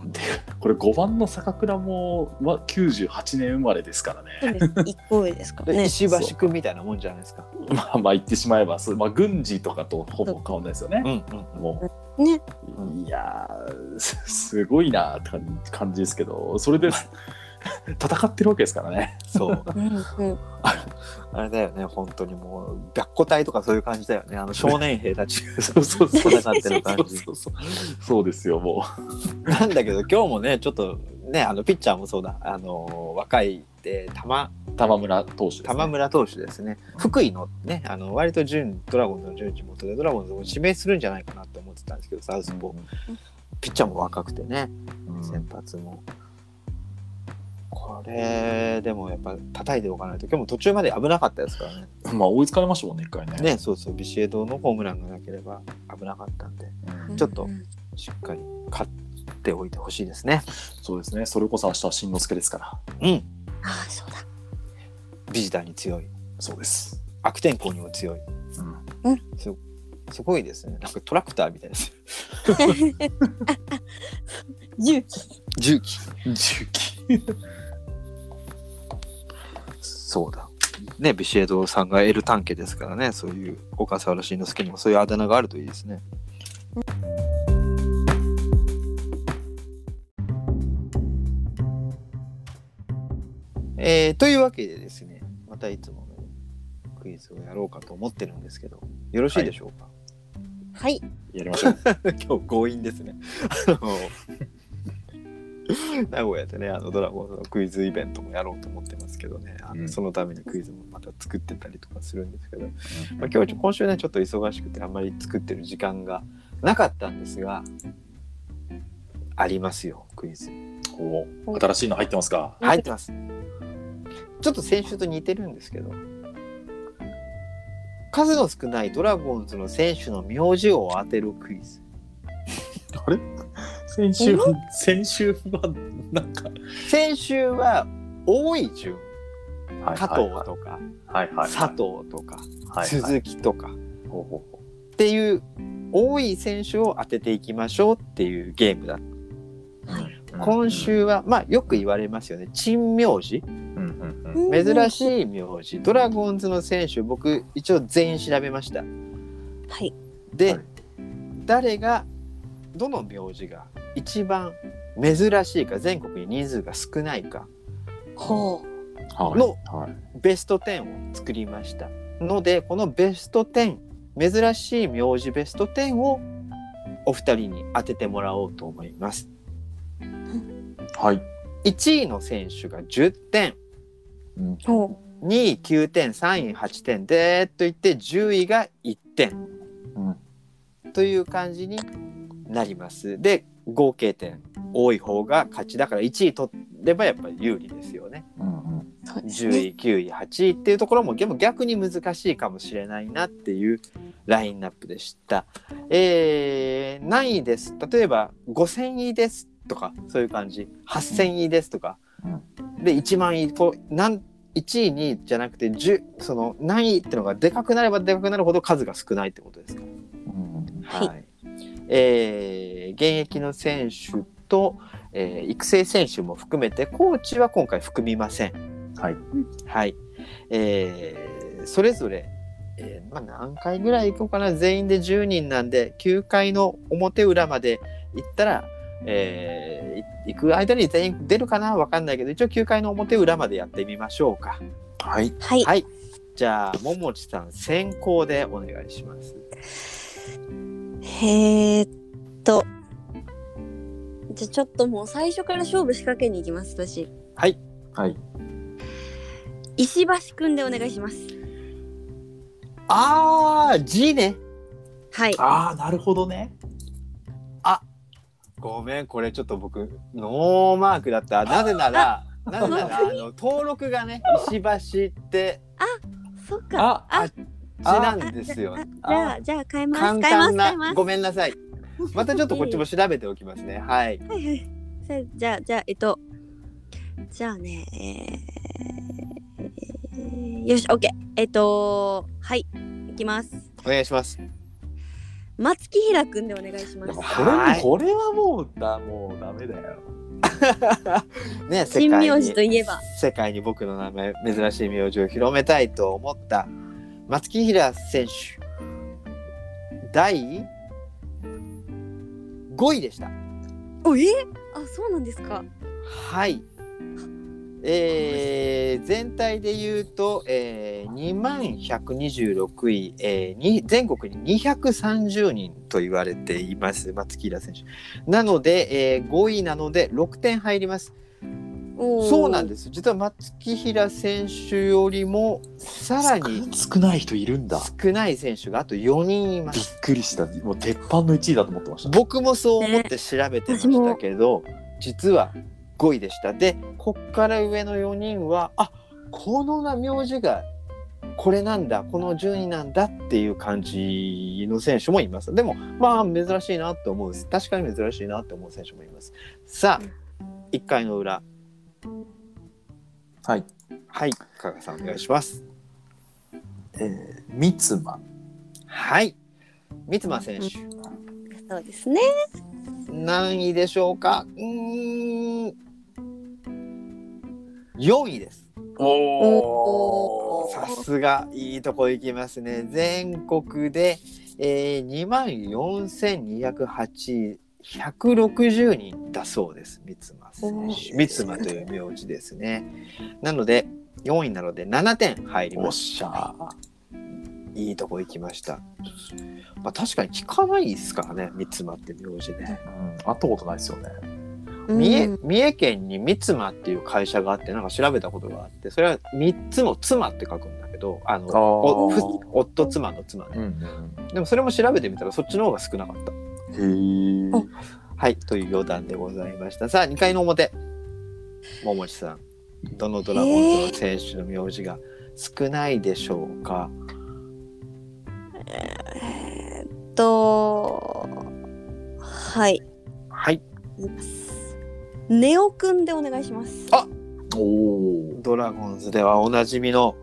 でこれ5番の坂倉もは98年生まれですからねーそうです。一個上ですからね。で石橋君みたいなもんじゃないですか。まあまあ言ってしまえばそう、まあ、軍事とかとほぼ変わんないですよねうんうん。もね。ういやーすすごいなって感じですけどそれで戦ってるわけですからねそう。うんうん。あれだよね、本当にもう、白虎隊とかそういう感じだよね。あの少年兵たちそうそうそう戦ってる感じ。そうそうそうですよもなんだけど、今日もね、ちょっとね、あのピッチャーもそうだ、あの若いで玉う玉村投手です、ね、玉村投手ですね。福井のね、あの割と準ドラゴンズの準地元でドラゴンズを指名するんじゃないかなって思ってたんですけど、サウスポー。ピッチャーも若くてね、うん先発も。これでもやっぱ叩いておかないと。今日も途中まで危なかったですからね。まあ追いつかれましたもんね一回ね。ね、そうそう。ビシエドのホームランがなければ危なかったんで。うん。ちょっとうんしっかり勝っておいてほしいですね。そうですね。それこそ明日は新之助ですから。うん、ああ、そうだ。ビジターに強い。そうです、悪天候にも強い。うん。すすごいですね。なんかトラクターみたいです 勇気。重機重機そうだねビシエドさんがエルタンケですからねそういう小笠原慎之介にもそういうあだ名があるといいですね。えーというわけでですねまたいつものクイズをやろうかと思ってるんですけどよろしいでしょうか、はい。やりましょう 今日強引ですね。あの 名古屋でねあのドラゴンズのクイズイベントもやろうと思ってますけどね。あの、うん。そのためにクイズもまた作ってたりとかするんですけど、まあ、今日今週ねちょっと忙しくてあんまり作ってる時間がなかったんですがありますよクイズ。おー新しいの入ってますか？入ってます。ちょっと先週と似てるんですけど。数の少ないドラゴンズの選手の名字を当てるクイズ。あれ？先週、先週は、なんか、先週は多い順。はい加藤とかはいはいはい。佐藤とか鈴木とか。っていう多い選手を当てていきましょうっていうゲームだ、う今、週はまあよく言われますよね。珍名字。うんうんうん。うん珍しい名字。ドラゴンズの選手僕一応全員調べました。はい。で、はい。誰がどの名字が一番珍しいか全国に人数が少ないかのはい。ベスト10を作りました。のでこのベスト10珍しい名字ベスト10をお二人に当ててもらおうと思います。はい。1位の選手が10点。うん。う。ほ2位9点3位8点でーっといって10位が1点。うん。という感じになります。で合計点多い方が勝ちだから1位取ればやっぱり有利ですよねうんうんう。そうです10ね。位9位8位っていうところもでも逆に難しいかもしれないなっていうラインナップでした。えー、何位です？例えば5000位ですとかそういう感じ8000位ですとか、で1万位こうなん1位2位じゃなくて10その何位ってのがでかくなればでかくなるほど数が少ないってことですか？うんはいえー現役の選手と、えー育成選手も含めてコーチは今回含みません。はい。はい。えーそれぞれ、えーまあ、何回ぐらい行こうかな全員で10人なんで9回の表裏まで行ったら、えーい行く間に全員出るかな？わかんないけど一応9回の表裏までやってみましょうか。はい。はい。はい。じゃあももちさん先行でお願いします。えーっと。じゃあちょっともう最初から勝負仕掛けに行きます、私。はい。はい。石橋くんでお願いします。あー G ね。はい。ああ、なるほどね。ごめんこれちょっと僕ノーマークだった。なぜなら なぜならあの登録がね石橋ってそっか。あ、あなんですよ。じゃあ、じゃあ変えます。簡。単な。ごめんなさい。またちょっとこっちも調べておきますね。はい。はいはい。さじゃあ、じゃあ、えっと、じゃあね、えーえーよし、オッケー。えっと、はい、いきます。お願いします。松木平くんでお願いします。これはいこれはもうだ、もうダメだよ。ね、世新界名字とにいえば。世界に僕の名前珍しい名字を広めたいと思った松木平選手第5位でした。おえ？あ、そうなんですか。はい。えー全体で言うと、えー、2万126位、えーに全国に230人と言われています松木平選手なので、えー5位なので6点入りますそうなんですす実は松木平選手よりもさらに少ない人いるんだ。少ない選手があと4人いまびっすくりした。もう鉄板の1位だと思ってました。僕もそう思って調べてましたけど、実は5位でした。でこっから上の4人はあこのな名字がこれなんだこの順位なんだっていう感じの選手もいます。でもまあ珍しいなって思う。確かに珍しいなって思う選手もいます。さあ1回の裏はい。はい。加賀さんお願いします。えー、三つ間。はい。三間選手。そうですね。何位でしょうか？うーん。4位です。おさすがいいとこ行きますね。全国で、えー、2万4208 160人だそうです三間選手三間という名字ですね。なので4位なので7点入りおっますしゃ。いいとこ行きました。まあ確かに聞かないですからね三間って名字でうん、会ったことないですよね。三重うん。三重県に三間っていう会社があってなんか調べたことがあってそれは3つの妻って書くんだけどあの夫妻の妻ね、うんうん。でもそれも調べてみたらそっちの方が少なかった。へえ。あはい、という余談でございました。さあ、2回の表。桃地さん、どのドラゴンズの選手の名字が少ないでしょうか、えーっと、はい。はい、ネオくんでお願いします。あおお。ドラゴンズではおなじみの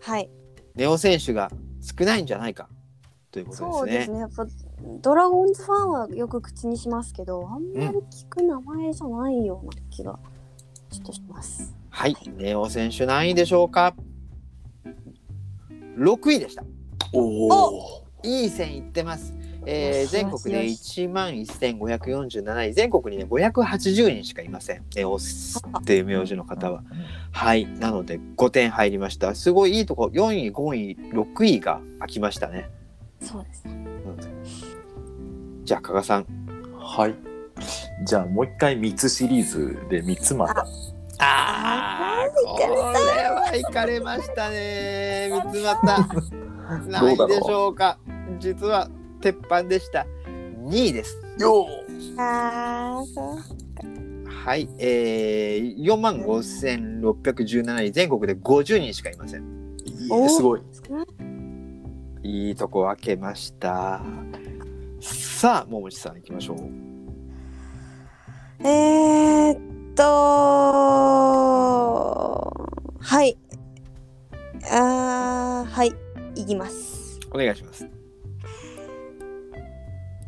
はい。ネオ選手が少ないんじゃないかということでね。そうですすね。やっぱドラゴンズファンはよく口にしますけど、あんまり聞く名前じゃないような気がちょっとします。はい、ネオ選手何位でしょうか ?6 位でした。おお。いい線いってます。えー全国でよし1万1547位全国にね580人しかいませんネオスっていう名字の方ははいなので5点入りましたすごいいいとこ4位5位6位が空きましたねそうですね。じゃあ加賀さん。はい。じゃあもう一回三つシリーズで三つまた。あーこれはいかれましたね。三つまた。何位でしょうか。実は鉄板でした。2位です。よああ、そう。はい、えー、4万5617位。全国で50人しかいません。いいねすごい。いいとこ開けましたさあ桃地さん行きましょうえー、っと、はい。あーはい。いきます。お願いします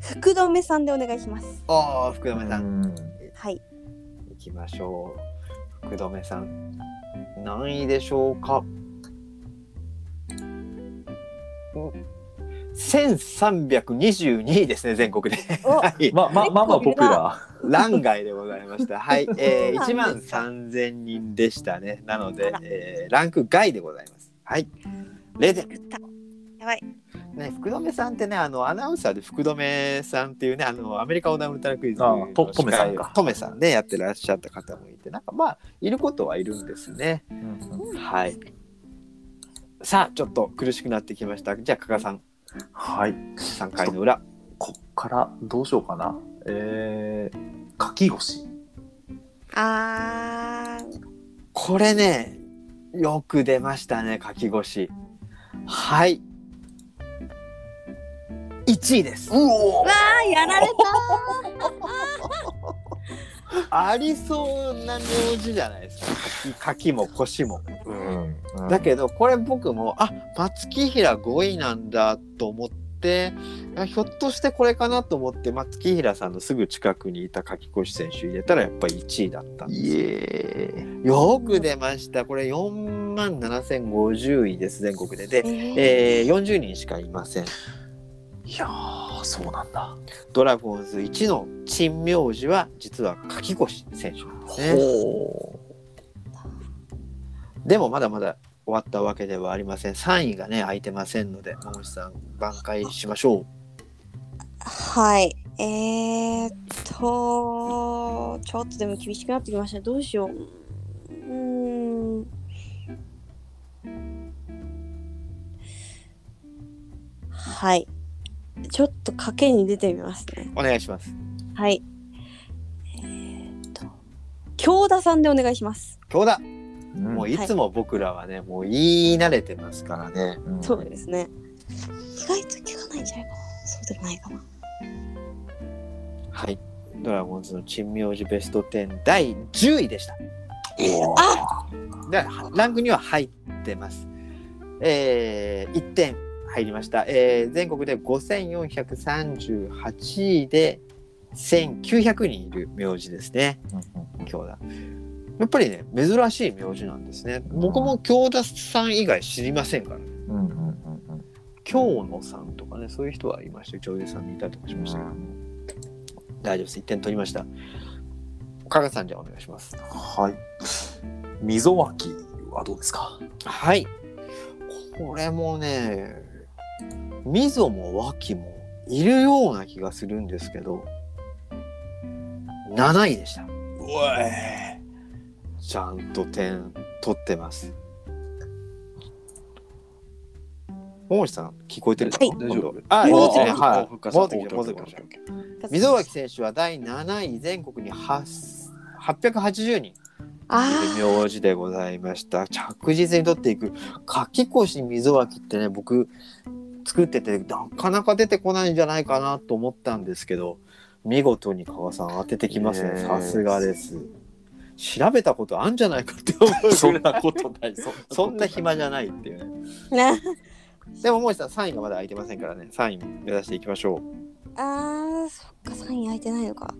福留さんでお願いします。ああ福留さんうんはい。行きましょう福留さん何位でしょうか？うん1322位ですね全国でおはいまあまあまあまあ僕ら。欄外でございました。はい、えー、1万3000人でしたね。なのでえーランク外でございます。はい、0点。やばい。ね、福留さんってね、あのアナウンサーで福留さんっていうね、あのアメリカ横断ウルトラクイズあのとトメさんかトメさんね、やってらっしゃった方もいて、なんかまあ、いることはいるんですね。はい。さあ、ちょっと苦しくなってきました。じゃあ、加賀さん、はい。3回の裏。こっからどうしようかな。えー、かき腰。あーこれね、よく出ましたね、書き腰。はい。1位です。うおわーやられ ありそうな名字じゃないですか。書き書きも腰も。うん。だけど、これ僕も、あ、松木平5位なんだと思って、あひょっとしてこれかなと思って、松木平さんのすぐ近くにいた柿越選手入れたらやっぱり1位だったんです。よく出ました。これ4万7050位です、全国で。で、た。えーえー、40人しかいません。いやー、そうなんだ。ドラゴンズ1の珍名字は実は柿越選手なんですね。ほでもまだまだ終わったわけではありません。3位がね、空いてませんので、桃地さん、挽回しましょう。はい。えー、っと、ちょっとでも厳しくなってきました。どうしよう。うーん。はい。ちょっと賭けに出てみますね。お願いします。はい。えー、っと、京田さんでお願いします。今日だ、うんもういつも僕らはね、もう言い慣れてますからね。うんそうですね。意外と聞かないんじゃないかな。そうでもないかな。はい。ドラゴンズの珍名字ベスト10第10位でした。あでランクには入ってます。えー、1点入りました。えー、全国で5438位で1900人いる名字ですね。京田。やっぱりね、珍しい名字なんですね。僕も京田さん以外知りませんからね。うんうんうんうん京野さんとかね、そういう人はいましたよ。女優さんにいたりとかしましたけど。大丈夫です。1点取りました。加賀さんじゃあお願いします。はい。溝脇はどうですか？はい。これもね、溝も脇もいるような気がするんですけど、7位でした。ちゃんと点取ってます。桃地さん聞こえてる？かはいな大丈夫あ、いってきたですね。はい。戻ってきた、戻ってきました。ー溝脇選手は第7位、全国に8 880人。あ名字でございました。着実に取っていく。かきこし溝脇ってね、僕、作ってて、なかなか出てこないんじゃないかなと思ったんですけど、見事に加賀さん当ててきますね。さすがです。調べたことあんじゃないかって思うそんなことない。そんなそんな暇じゃないっていうね。でも、もう一さん3位がまだ空いてませんからね、3位目指していきましょう。あーそっか3位空いてないのか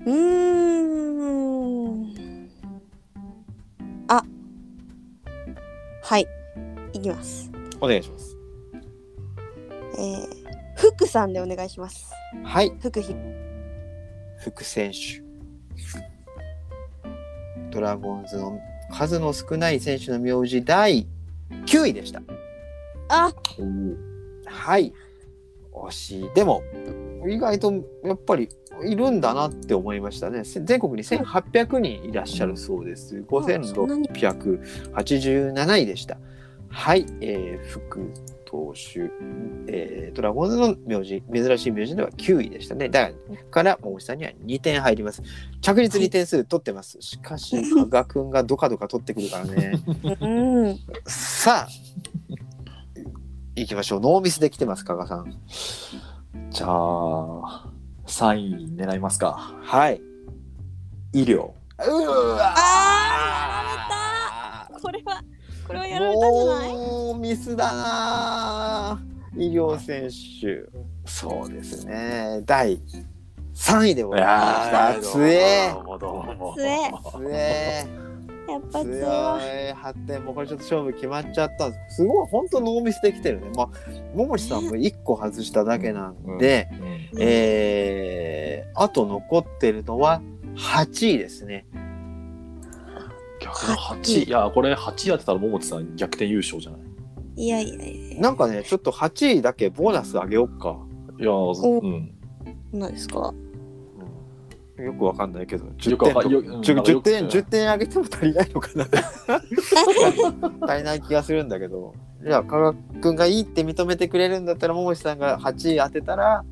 うーんあはいいきますお願いします。えー、福さんでお願いしますはい、福ひ福選手。ドラゴンズの数の少ない選手の名字第9位でした。あはい。惜しい。でも、意外とやっぱりいるんだなって思いましたね。せ全国に1800人いらっしゃるそうです。そんなに？5687位でした。はい。えー、福投手、えードラゴンズの名字、珍しい名字では9位でしたね。だから、大内さんには2点入ります。着実に点数取ってます。しかし、加賀くんがどかどか取ってくるからね。さあ、行きましょう。ノーミスできてます、加賀さん。じゃあ、3位狙いますか。はい。医療。うわあこれはこれはやられたんじゃないミスだな。医療選手。そうですね。第3位でございました。強え。どうもどうも。強え。やっぱ強い。発展もうこれちょっと勝負決まっちゃった。んですすごい本当ノーミスできてるね。まあ桃地さんも1個外しただけなんで、うん。えー、あと残ってるのは8位ですね。逆の8位。いや、これ8位当てたら桃地さん逆転優勝じゃない？いやいやいや。なんかねちょっと8位だけボーナスあげよっか。いや、うん。何ですか？よくわかんないけど、10よくわ点とかようんちょ10なんかよく点、10点上げても足りないのかな。足りない気がするんだけど。じゃあ、加賀くんがいいって認めてくれるんだったら、桃地さんが8位当てたら、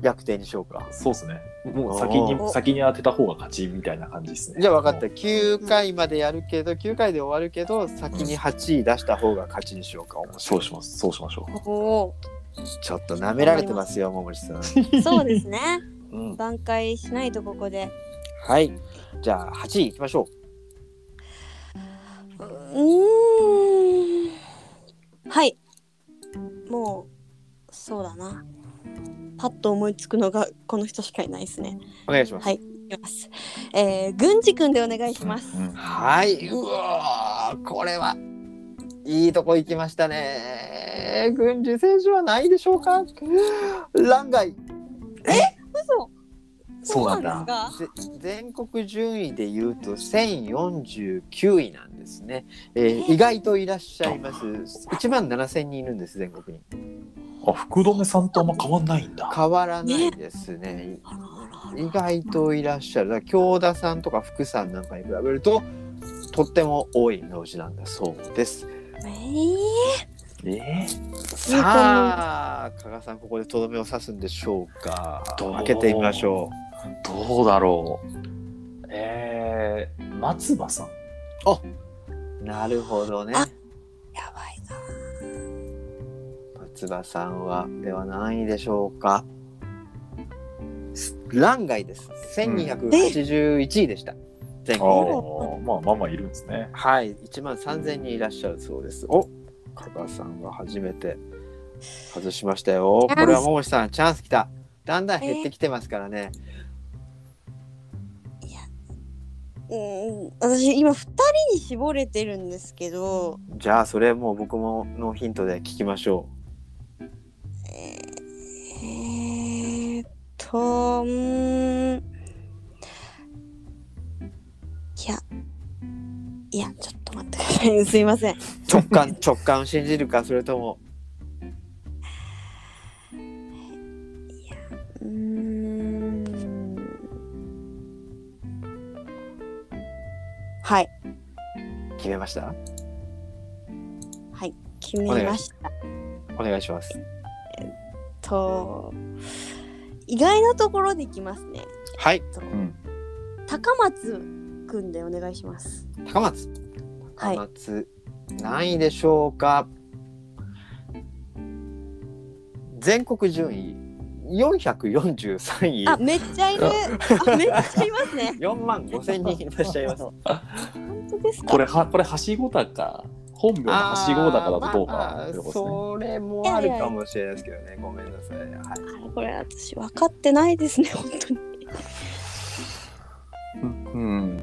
逆転にしようか。そうですね。もう先にお先に当てた方が勝ちみたいな感じですね。じゃあ分かった。9回までやるけど、9回で終わるけど、先に8位出した方が勝ちにしようか。面白いうそします。そうしましょおおちょっと舐められてますよ、桃地さん。ー そうですねうん。挽回しないとここではい。じゃあ、8位いきましょうーんはいもうそうだなパッと思いつくのがこの人しかいないですね。う。お願いします。はい。いきます。えー、郡司くんでお願いします。う。うん。はい、うわーこれはいいとこ行きましたね。軍事選手はないでしょうか？欄外。嘘。そうなんだ。全国順位で言うと1049位なんですね、えー意外といらっしゃいます。1万7000人いるんです全国にあ、福留さんとあんま変わんないんだ。変わらないですね。意外といらっしゃる。京田さんとか福さんなんかに比べるととっても多い名字なんだそうです。えー、えさあ加賀さんここでとどめを刺すんでしょうか。開けてみましょー、どうだろう。えー、松葉さん。うなるほどね。あやばいな松葉さんはでは何位でしょうか？欄外です。1281位でした、全あ国まあまあまあいるんですね。はい。1万3000人いらっしゃるそうです。お加賀さんが初めて外しましたよ。これは桃地さんチャンスきた。だんだん減ってきてますからね、うん私今2人に絞れてるんですけど。じゃあそれもう僕ものヒントで聞きましょえー、えーっとんいやいやちょっと待ってください。すいません。う直感 直感を信じるかそれとも。うーん。はい。決めました？はい決めました。お願いします。と意外なところでいきますね。はい。とうん。高松くんでお願いします。高松？はい高松、何位でしょうか。全国順位443位。あ、めっちゃいる。あ、めっちゃいますね。4万5千人いらっしゃいます。本当ですか？これは、これ、はしご高。本名のはしご高だとどうかあーってことですね。それもあるかもしれないですけどね。ごめんなさい。はい。あこれ私分かってないですね、本当に。うん。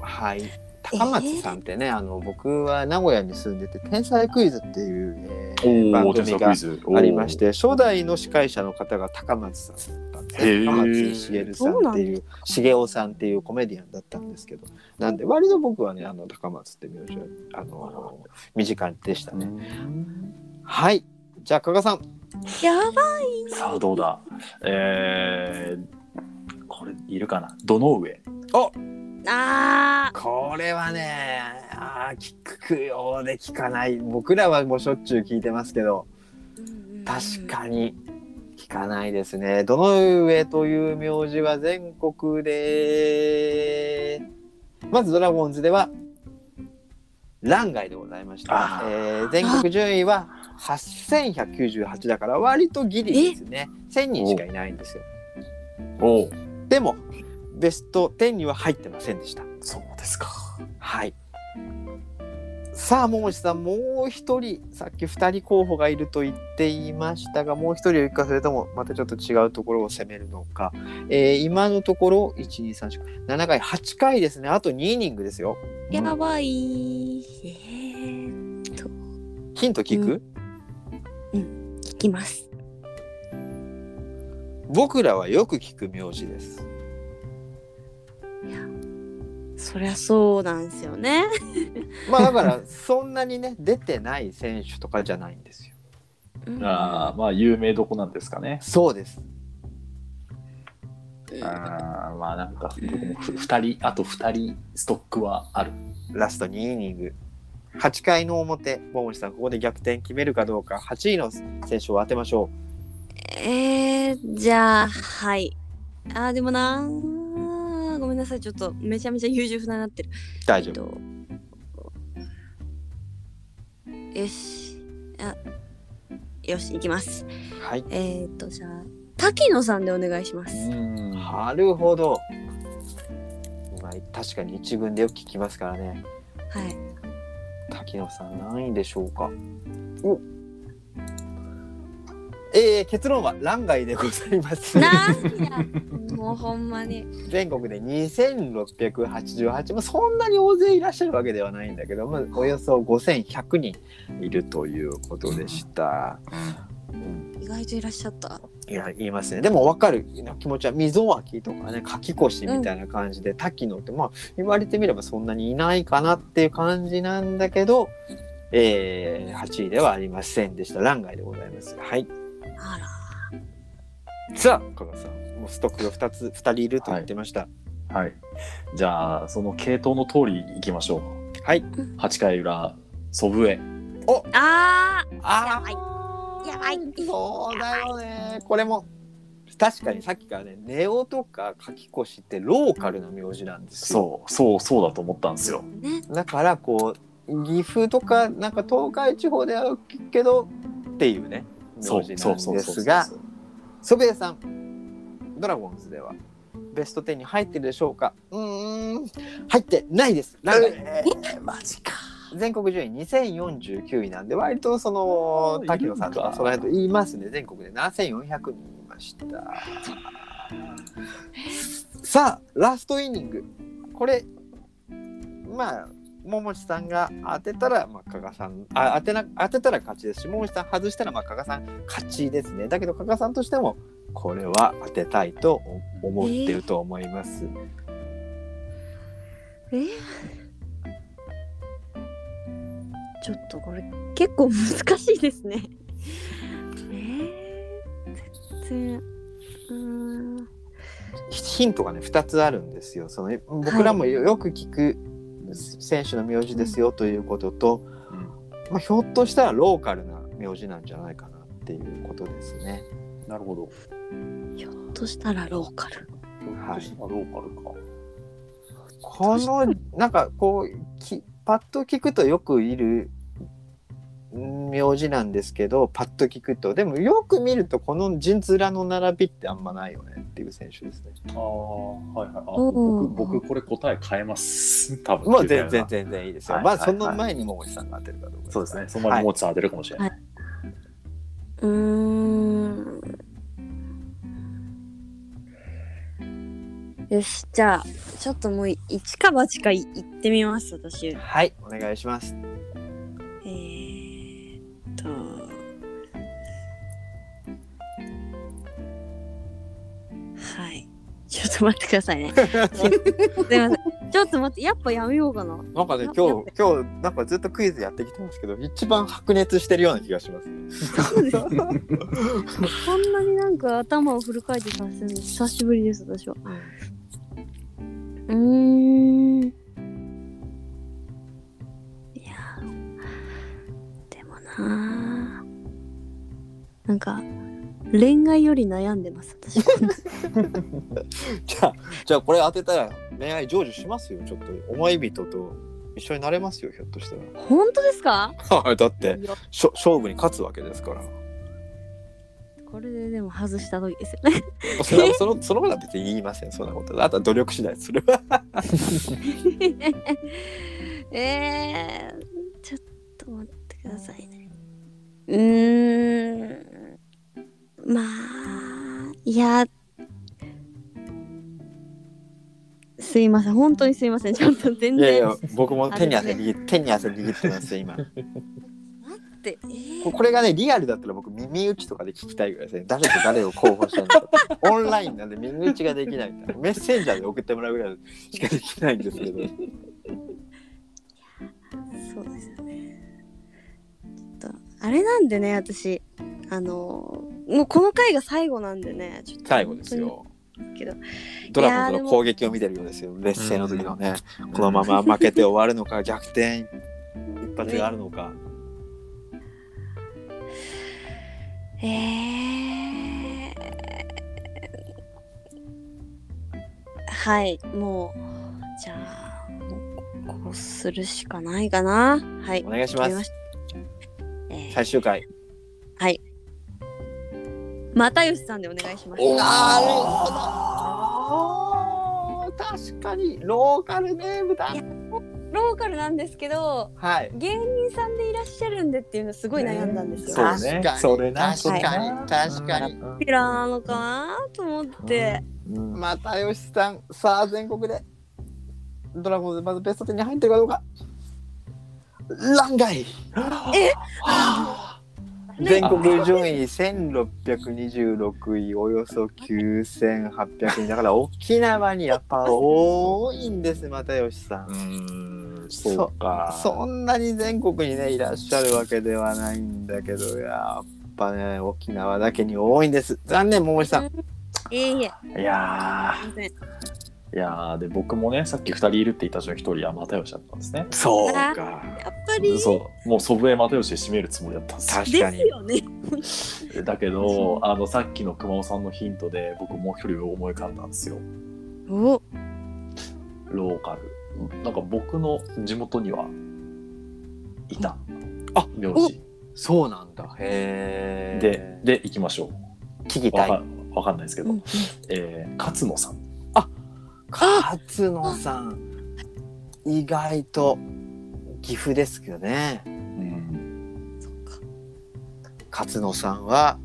はい。高松さんってね、あの僕は名古屋に住んでて天才クイズっていう、えーおお、番組がありまし。て初代の司会者の方が高松さん高松茂さんっていう茂雄さんっていうコメディアンだったんですけどなんで割と僕はねあの高松って名字はあの身近でしたね、はい。じゃあ加賀さん。やばい。さあ、どうだ？えー、これ、いるかな？どの上？あ！これはねあー聞くようで聞かない。僕らはもうしょっちゅう聞いてますけどー確かに聞かないですね。どの上という名字は全国で、まずドラゴンズでは、欄外でございましたあ。えー全国順位は8198だから割とギリですね。1000人しかいないんですよ。おお。でも、ベスト10には入ってませんでした。そうですか。はい。さあ、桃地さん、もう一人、さっき二人候補がいると言っていましたが、もう一人を行かそれとも、またちょっと違うところを攻めるのか。えー今のところ、1、2、3、4、7回、8回ですね。あと2イニングですよ。やばい。えー、ヒント聞く、聞きます。僕らはよく聞く名字です。そりゃそうなんですよね。まあだから、そんなにね、出てない選手とかじゃないんですよ。うんああ、まあ、有名どこなんですかね。そうです。あーまあ、なんか、僕もふ二人、あと二人ストックはある。ラスト2イニング。8回の表、桃地さん、ここで逆転決めるかどうか、8位の選手を当てましょう。えー、じゃあ、はい。あー、でもなーごめんなさい。ちょっとめちゃめちゃ優柔不断になってる。大丈夫。えっとよし。あ、よし、行きます。はい。えー、っと、じゃあ、滝野さんでお願いします。んなるほど。まあ、確かに一軍でよく聞きますからね。はい。滝野さん何位でしょうか？おえー、結論は欄外でございます。なんや、もうほんまに。全国で2688、まあ、そんなに大勢いらっしゃるわけではないんだけど、まあ、およそ5100人いるということでした。意外といらっしゃった。いや言いますねでも分かる気持ちは溝脇とかね柿越みたいな感じで、滝野ってまあ言われてみればそんなにいないかなっていう感じなんだけど、えー、8位ではありませんでした欄外でございますはいあら。さあ加賀さんもうストックが2つ2人いると言ってましたはい。じゃあ、その系統の通りいきましょう。はい、8回裏、祖父江。あーあやばいやばいそうだよねこれも確かにさっきからねネオとか柿越ってローカルな名字なんですよそう、そう、そうだと思ったんですよ。ね。だからこう岐阜とかなんか東海地方では聞くけどっていうね名字なんそうそうそうですが祖父江さんドラゴンズではベスト10に入ってるでしょうか？うーん入ってないです。なんえーマジか。全国順位2049位なんで割とその滝野さんとかその辺と言いますね。全国で。7400人いました。さあラストイニング。これまあ桃地さんが当てたら、まあ、加賀さんあ当てな当てたら勝ちですし桃地さん外したら、まあ、加賀さん勝ちですねだけど加賀さんとしてもこれは当てたいと思ってると思います、えちょっとこれ結構難しいですね。えー、全然。うーん。ヒントがね2つあるんですよ。その僕らもよよく聞く選手の名字ですよということと、まあ、ひょっとしたらローカルな名字なんじゃないかなっていうことですね。なるほど。ひょっとしたらローカル。はいあローカルか。このなんかこうきパッと聞くとよくいるん名字なんですけどパッと聞くとでもよく見るとこの字面の並びってあんまないよねっていう選手ですね。ああ、はいはい。あうん僕、僕これ答え変えます。多分。もう全9回は然全然いいですよ。はいはいまあその前に桃地さんが当てるかどうかそうですね。その前にもうちょっと当てるかもしれない。うーん。よし、じゃあ、ちょっともう一か八かい言ってみます、私。はい、お願いします。ちょっと待ってくださいね。す いすいません。ちょっと待って、やっぱやめようかな。なんかね今日今日なんかずっとクイズやってきてますけど一番白熱してるような気がします。そうです。こんなになんか頭をフル回転させるの久しぶりです、私は。うーん。いやでもななんか恋愛より悩んでます私 じゃあじゃあこれ当てたら恋愛成就しますよちょっと思い人と一緒になれますよひょっとした本当ですか？ら。だってしょ勝負に勝つわけですから。これででも外した時ですよね そそのそのことは別に言いませんそんなこと。あとは努力次第それは。えー、ちょっと待ってくださいねうーんまあいやすいません。本当にすいません。ちょっと全然。いやいや僕も手に汗握って手に汗握ってますよ今。って、えー。ここれがねリアルだったら僕耳打ちとかで聞きたいぐらいですね。誰と誰を候補したのか。オンラインなんで耳打ちができない。みたいなメッセンジャーで送ってもらうぐらいしかできないんですけど。そうですよね。ちょっとあれなんでね私。あのもうこの回が最後なんでねちょっと最後ですよ。けどドラゴンズの攻撃を見てるようですよ。劣勢の時のね。このまま負けて終わるのか逆転一発があるのか、えー、はいもうじゃあこうするしかないかな。はいお願いします。えー。最終回。はい又吉さんでお願いします。なるほど確かにローカルネームだ。ローカルなんですけどはい。芸人さんでいらっしゃるんでっていうのすごい悩んだんですよ。そう確ねかに。それな。確かに。確かに。ピラなのかなと思って、うん。又吉さんさあ全国でドラゴンズまずベスト10に入ってるかどうか。欄外え？全国順位1626位およそ9800位。だから沖縄にやっぱ多いんです又吉さん。う。んそうか。そんなに全国にねいらっしゃるわけではないんだけどやっぱね沖縄だけに多いんです。残念桃地さん。いえいえ、いやすいやーで僕もねさっき2人いるって言ったうちの1人は又吉だったんですね。そうか。かやっぱり。そう。もう祖父江又吉で締めるつもりだったんですよ。確かに。ですよね。だけどあのさっきの熊尾さんのヒントで僕もう一人思い浮かんだんですよ。お。ローカル。なんか僕の地元にはいた。あ名字。そうなんだ。へえでで行きましょ聞きたい。うわかわかんないですけど、うん。えー勝野さん勝野さん意外と岐阜ですけどね。うん。そっか。勝野さんは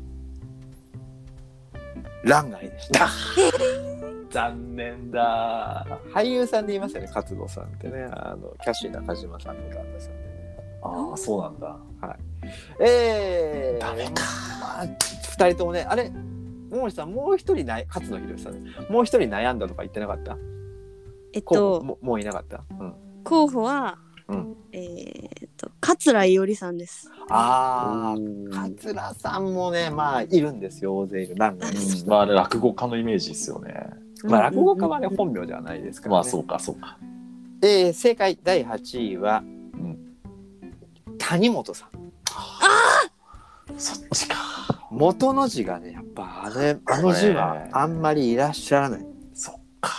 欄外でした。残念だ。俳優さんで言いますよね勝野さんってね。あのキャシー中島さんの旦那さんでね。ああそうなんだ。えー、ダメか。まあ二人ともねあれ桃地さんもう一人な勝野博さん。ねもう一人悩んだとか言ってなかった？えっ候補とももういなかった、うん、候補は、うん。えーっと桂伊織さんです。あおー。ー桂さんもねまあいるんですよ大勢いる。欄外です、うん。まあ落語家のイメージですよね。まあ落語家はねうん本名ではないですから、ね、まあそうかそうか。えー正解第8位は、ん。谷本さん。そっちか。元の字がねやっぱあれあの字はあんまりいらっしゃらない。そっか。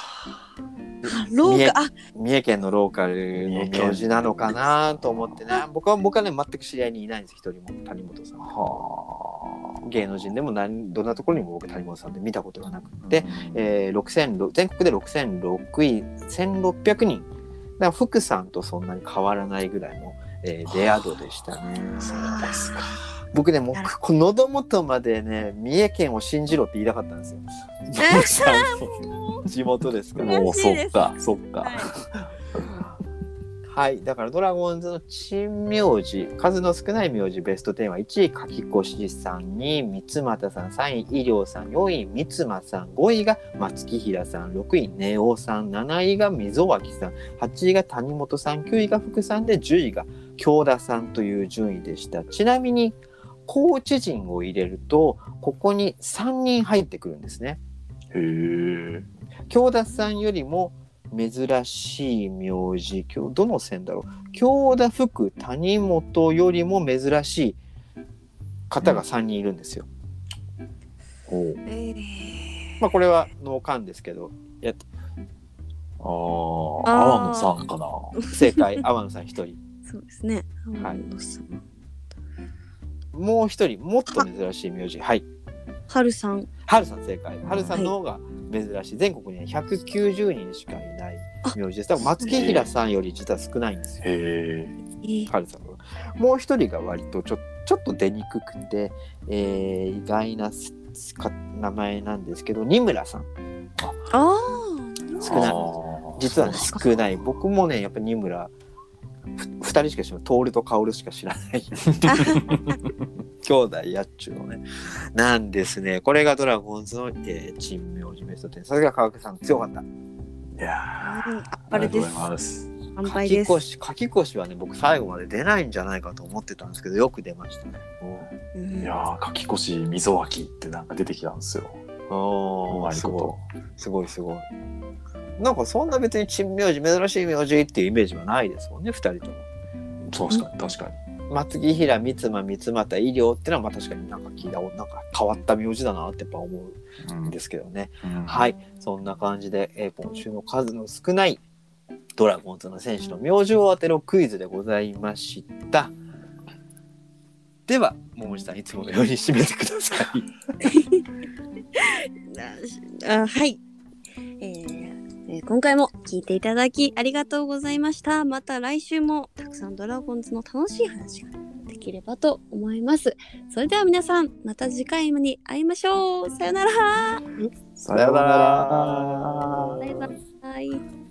三重廊下あ。三重県のローカルの名字なのかなと思ってね。僕は僕はね全く知り合いにいないんです一人も谷本さん。は芸能人でも何どんなところにも僕谷本さんで見たことがなくあ。て、えー、6000全国で6006位1600人。だから福さんとそんなに変わらないぐらいの、えー、レア度でしたね。そうですか。僕ねもうこ喉元までね三重県を信じろって言いたかったんですよ。地元ですから。もうそっか、そっか。はい。だからドラゴンズの珍名字数の少ない名字ベスト10は1位柿越さん2位三俣さん3位医療さん4位三間さん5位が松木平さん6位根尾さん7位が溝脇さん8位が谷本さん9位が福さんで10位が京田さんという順位でした。ちなみにコーチ陣を入れるとここに3人入ってくるんですねへえ。京田さんよりも珍しい名字どの線だろう京田福谷本よりも珍しい方が3人いるんですよ。おうえまあこれは脳幹ですけどやっああ、阿野さんかな。正解天野さん1人そうですね。はい天野さんもう1人もっと珍しい名字。はい。春さん。春さん正解。春さんの方が珍しい。全国には190人しかいない名字です。だから松木平さんより実は少ないんですよ。へえ。えー。春さんのもう一人が割とちょちょっと出にくくて、えー意外なすか名前なんですけど二村さん。あ少ない。あー実はね少ない。僕もねやっぱ二村ふ二人しか知らない徹と薫しか知らない兄弟やっちゅうのねなんですねこれがドラゴンズの、えー、珍名字ベスト10さすが川上さん強かったいやあ。ーうんあれですありがとうござい。ます。乾書杯です。き越し書き越しはね僕最後まで出ないんじゃないかと思ってたんですけどよく出ましたねうんいやー、柿越溝脇ってなんか出てきたんですよ。うおーすごいまいこすごいすごい。なんかそんな別に珍名字珍しい名字っていうイメージはないですもんね二人とも。と。確かに、確か松木平三間三俣医療ってのはまあ確かになんか聞いたなんか変わった名字だなってやっぱ思に。うんですけどね。うんはい。そんな感じで、えー今週の数の少ないドラゴンズの選手の名字を当てろクイズでございました。では桃地さんいつものように締めてください。あはい、えーえー今回も聞いていただきありがとうございました。また来週もたくさんドラゴンズの楽しい話ができればと思います。それでは皆さん、また次回に会いましょう。さよなら。さようなら。バイバイ。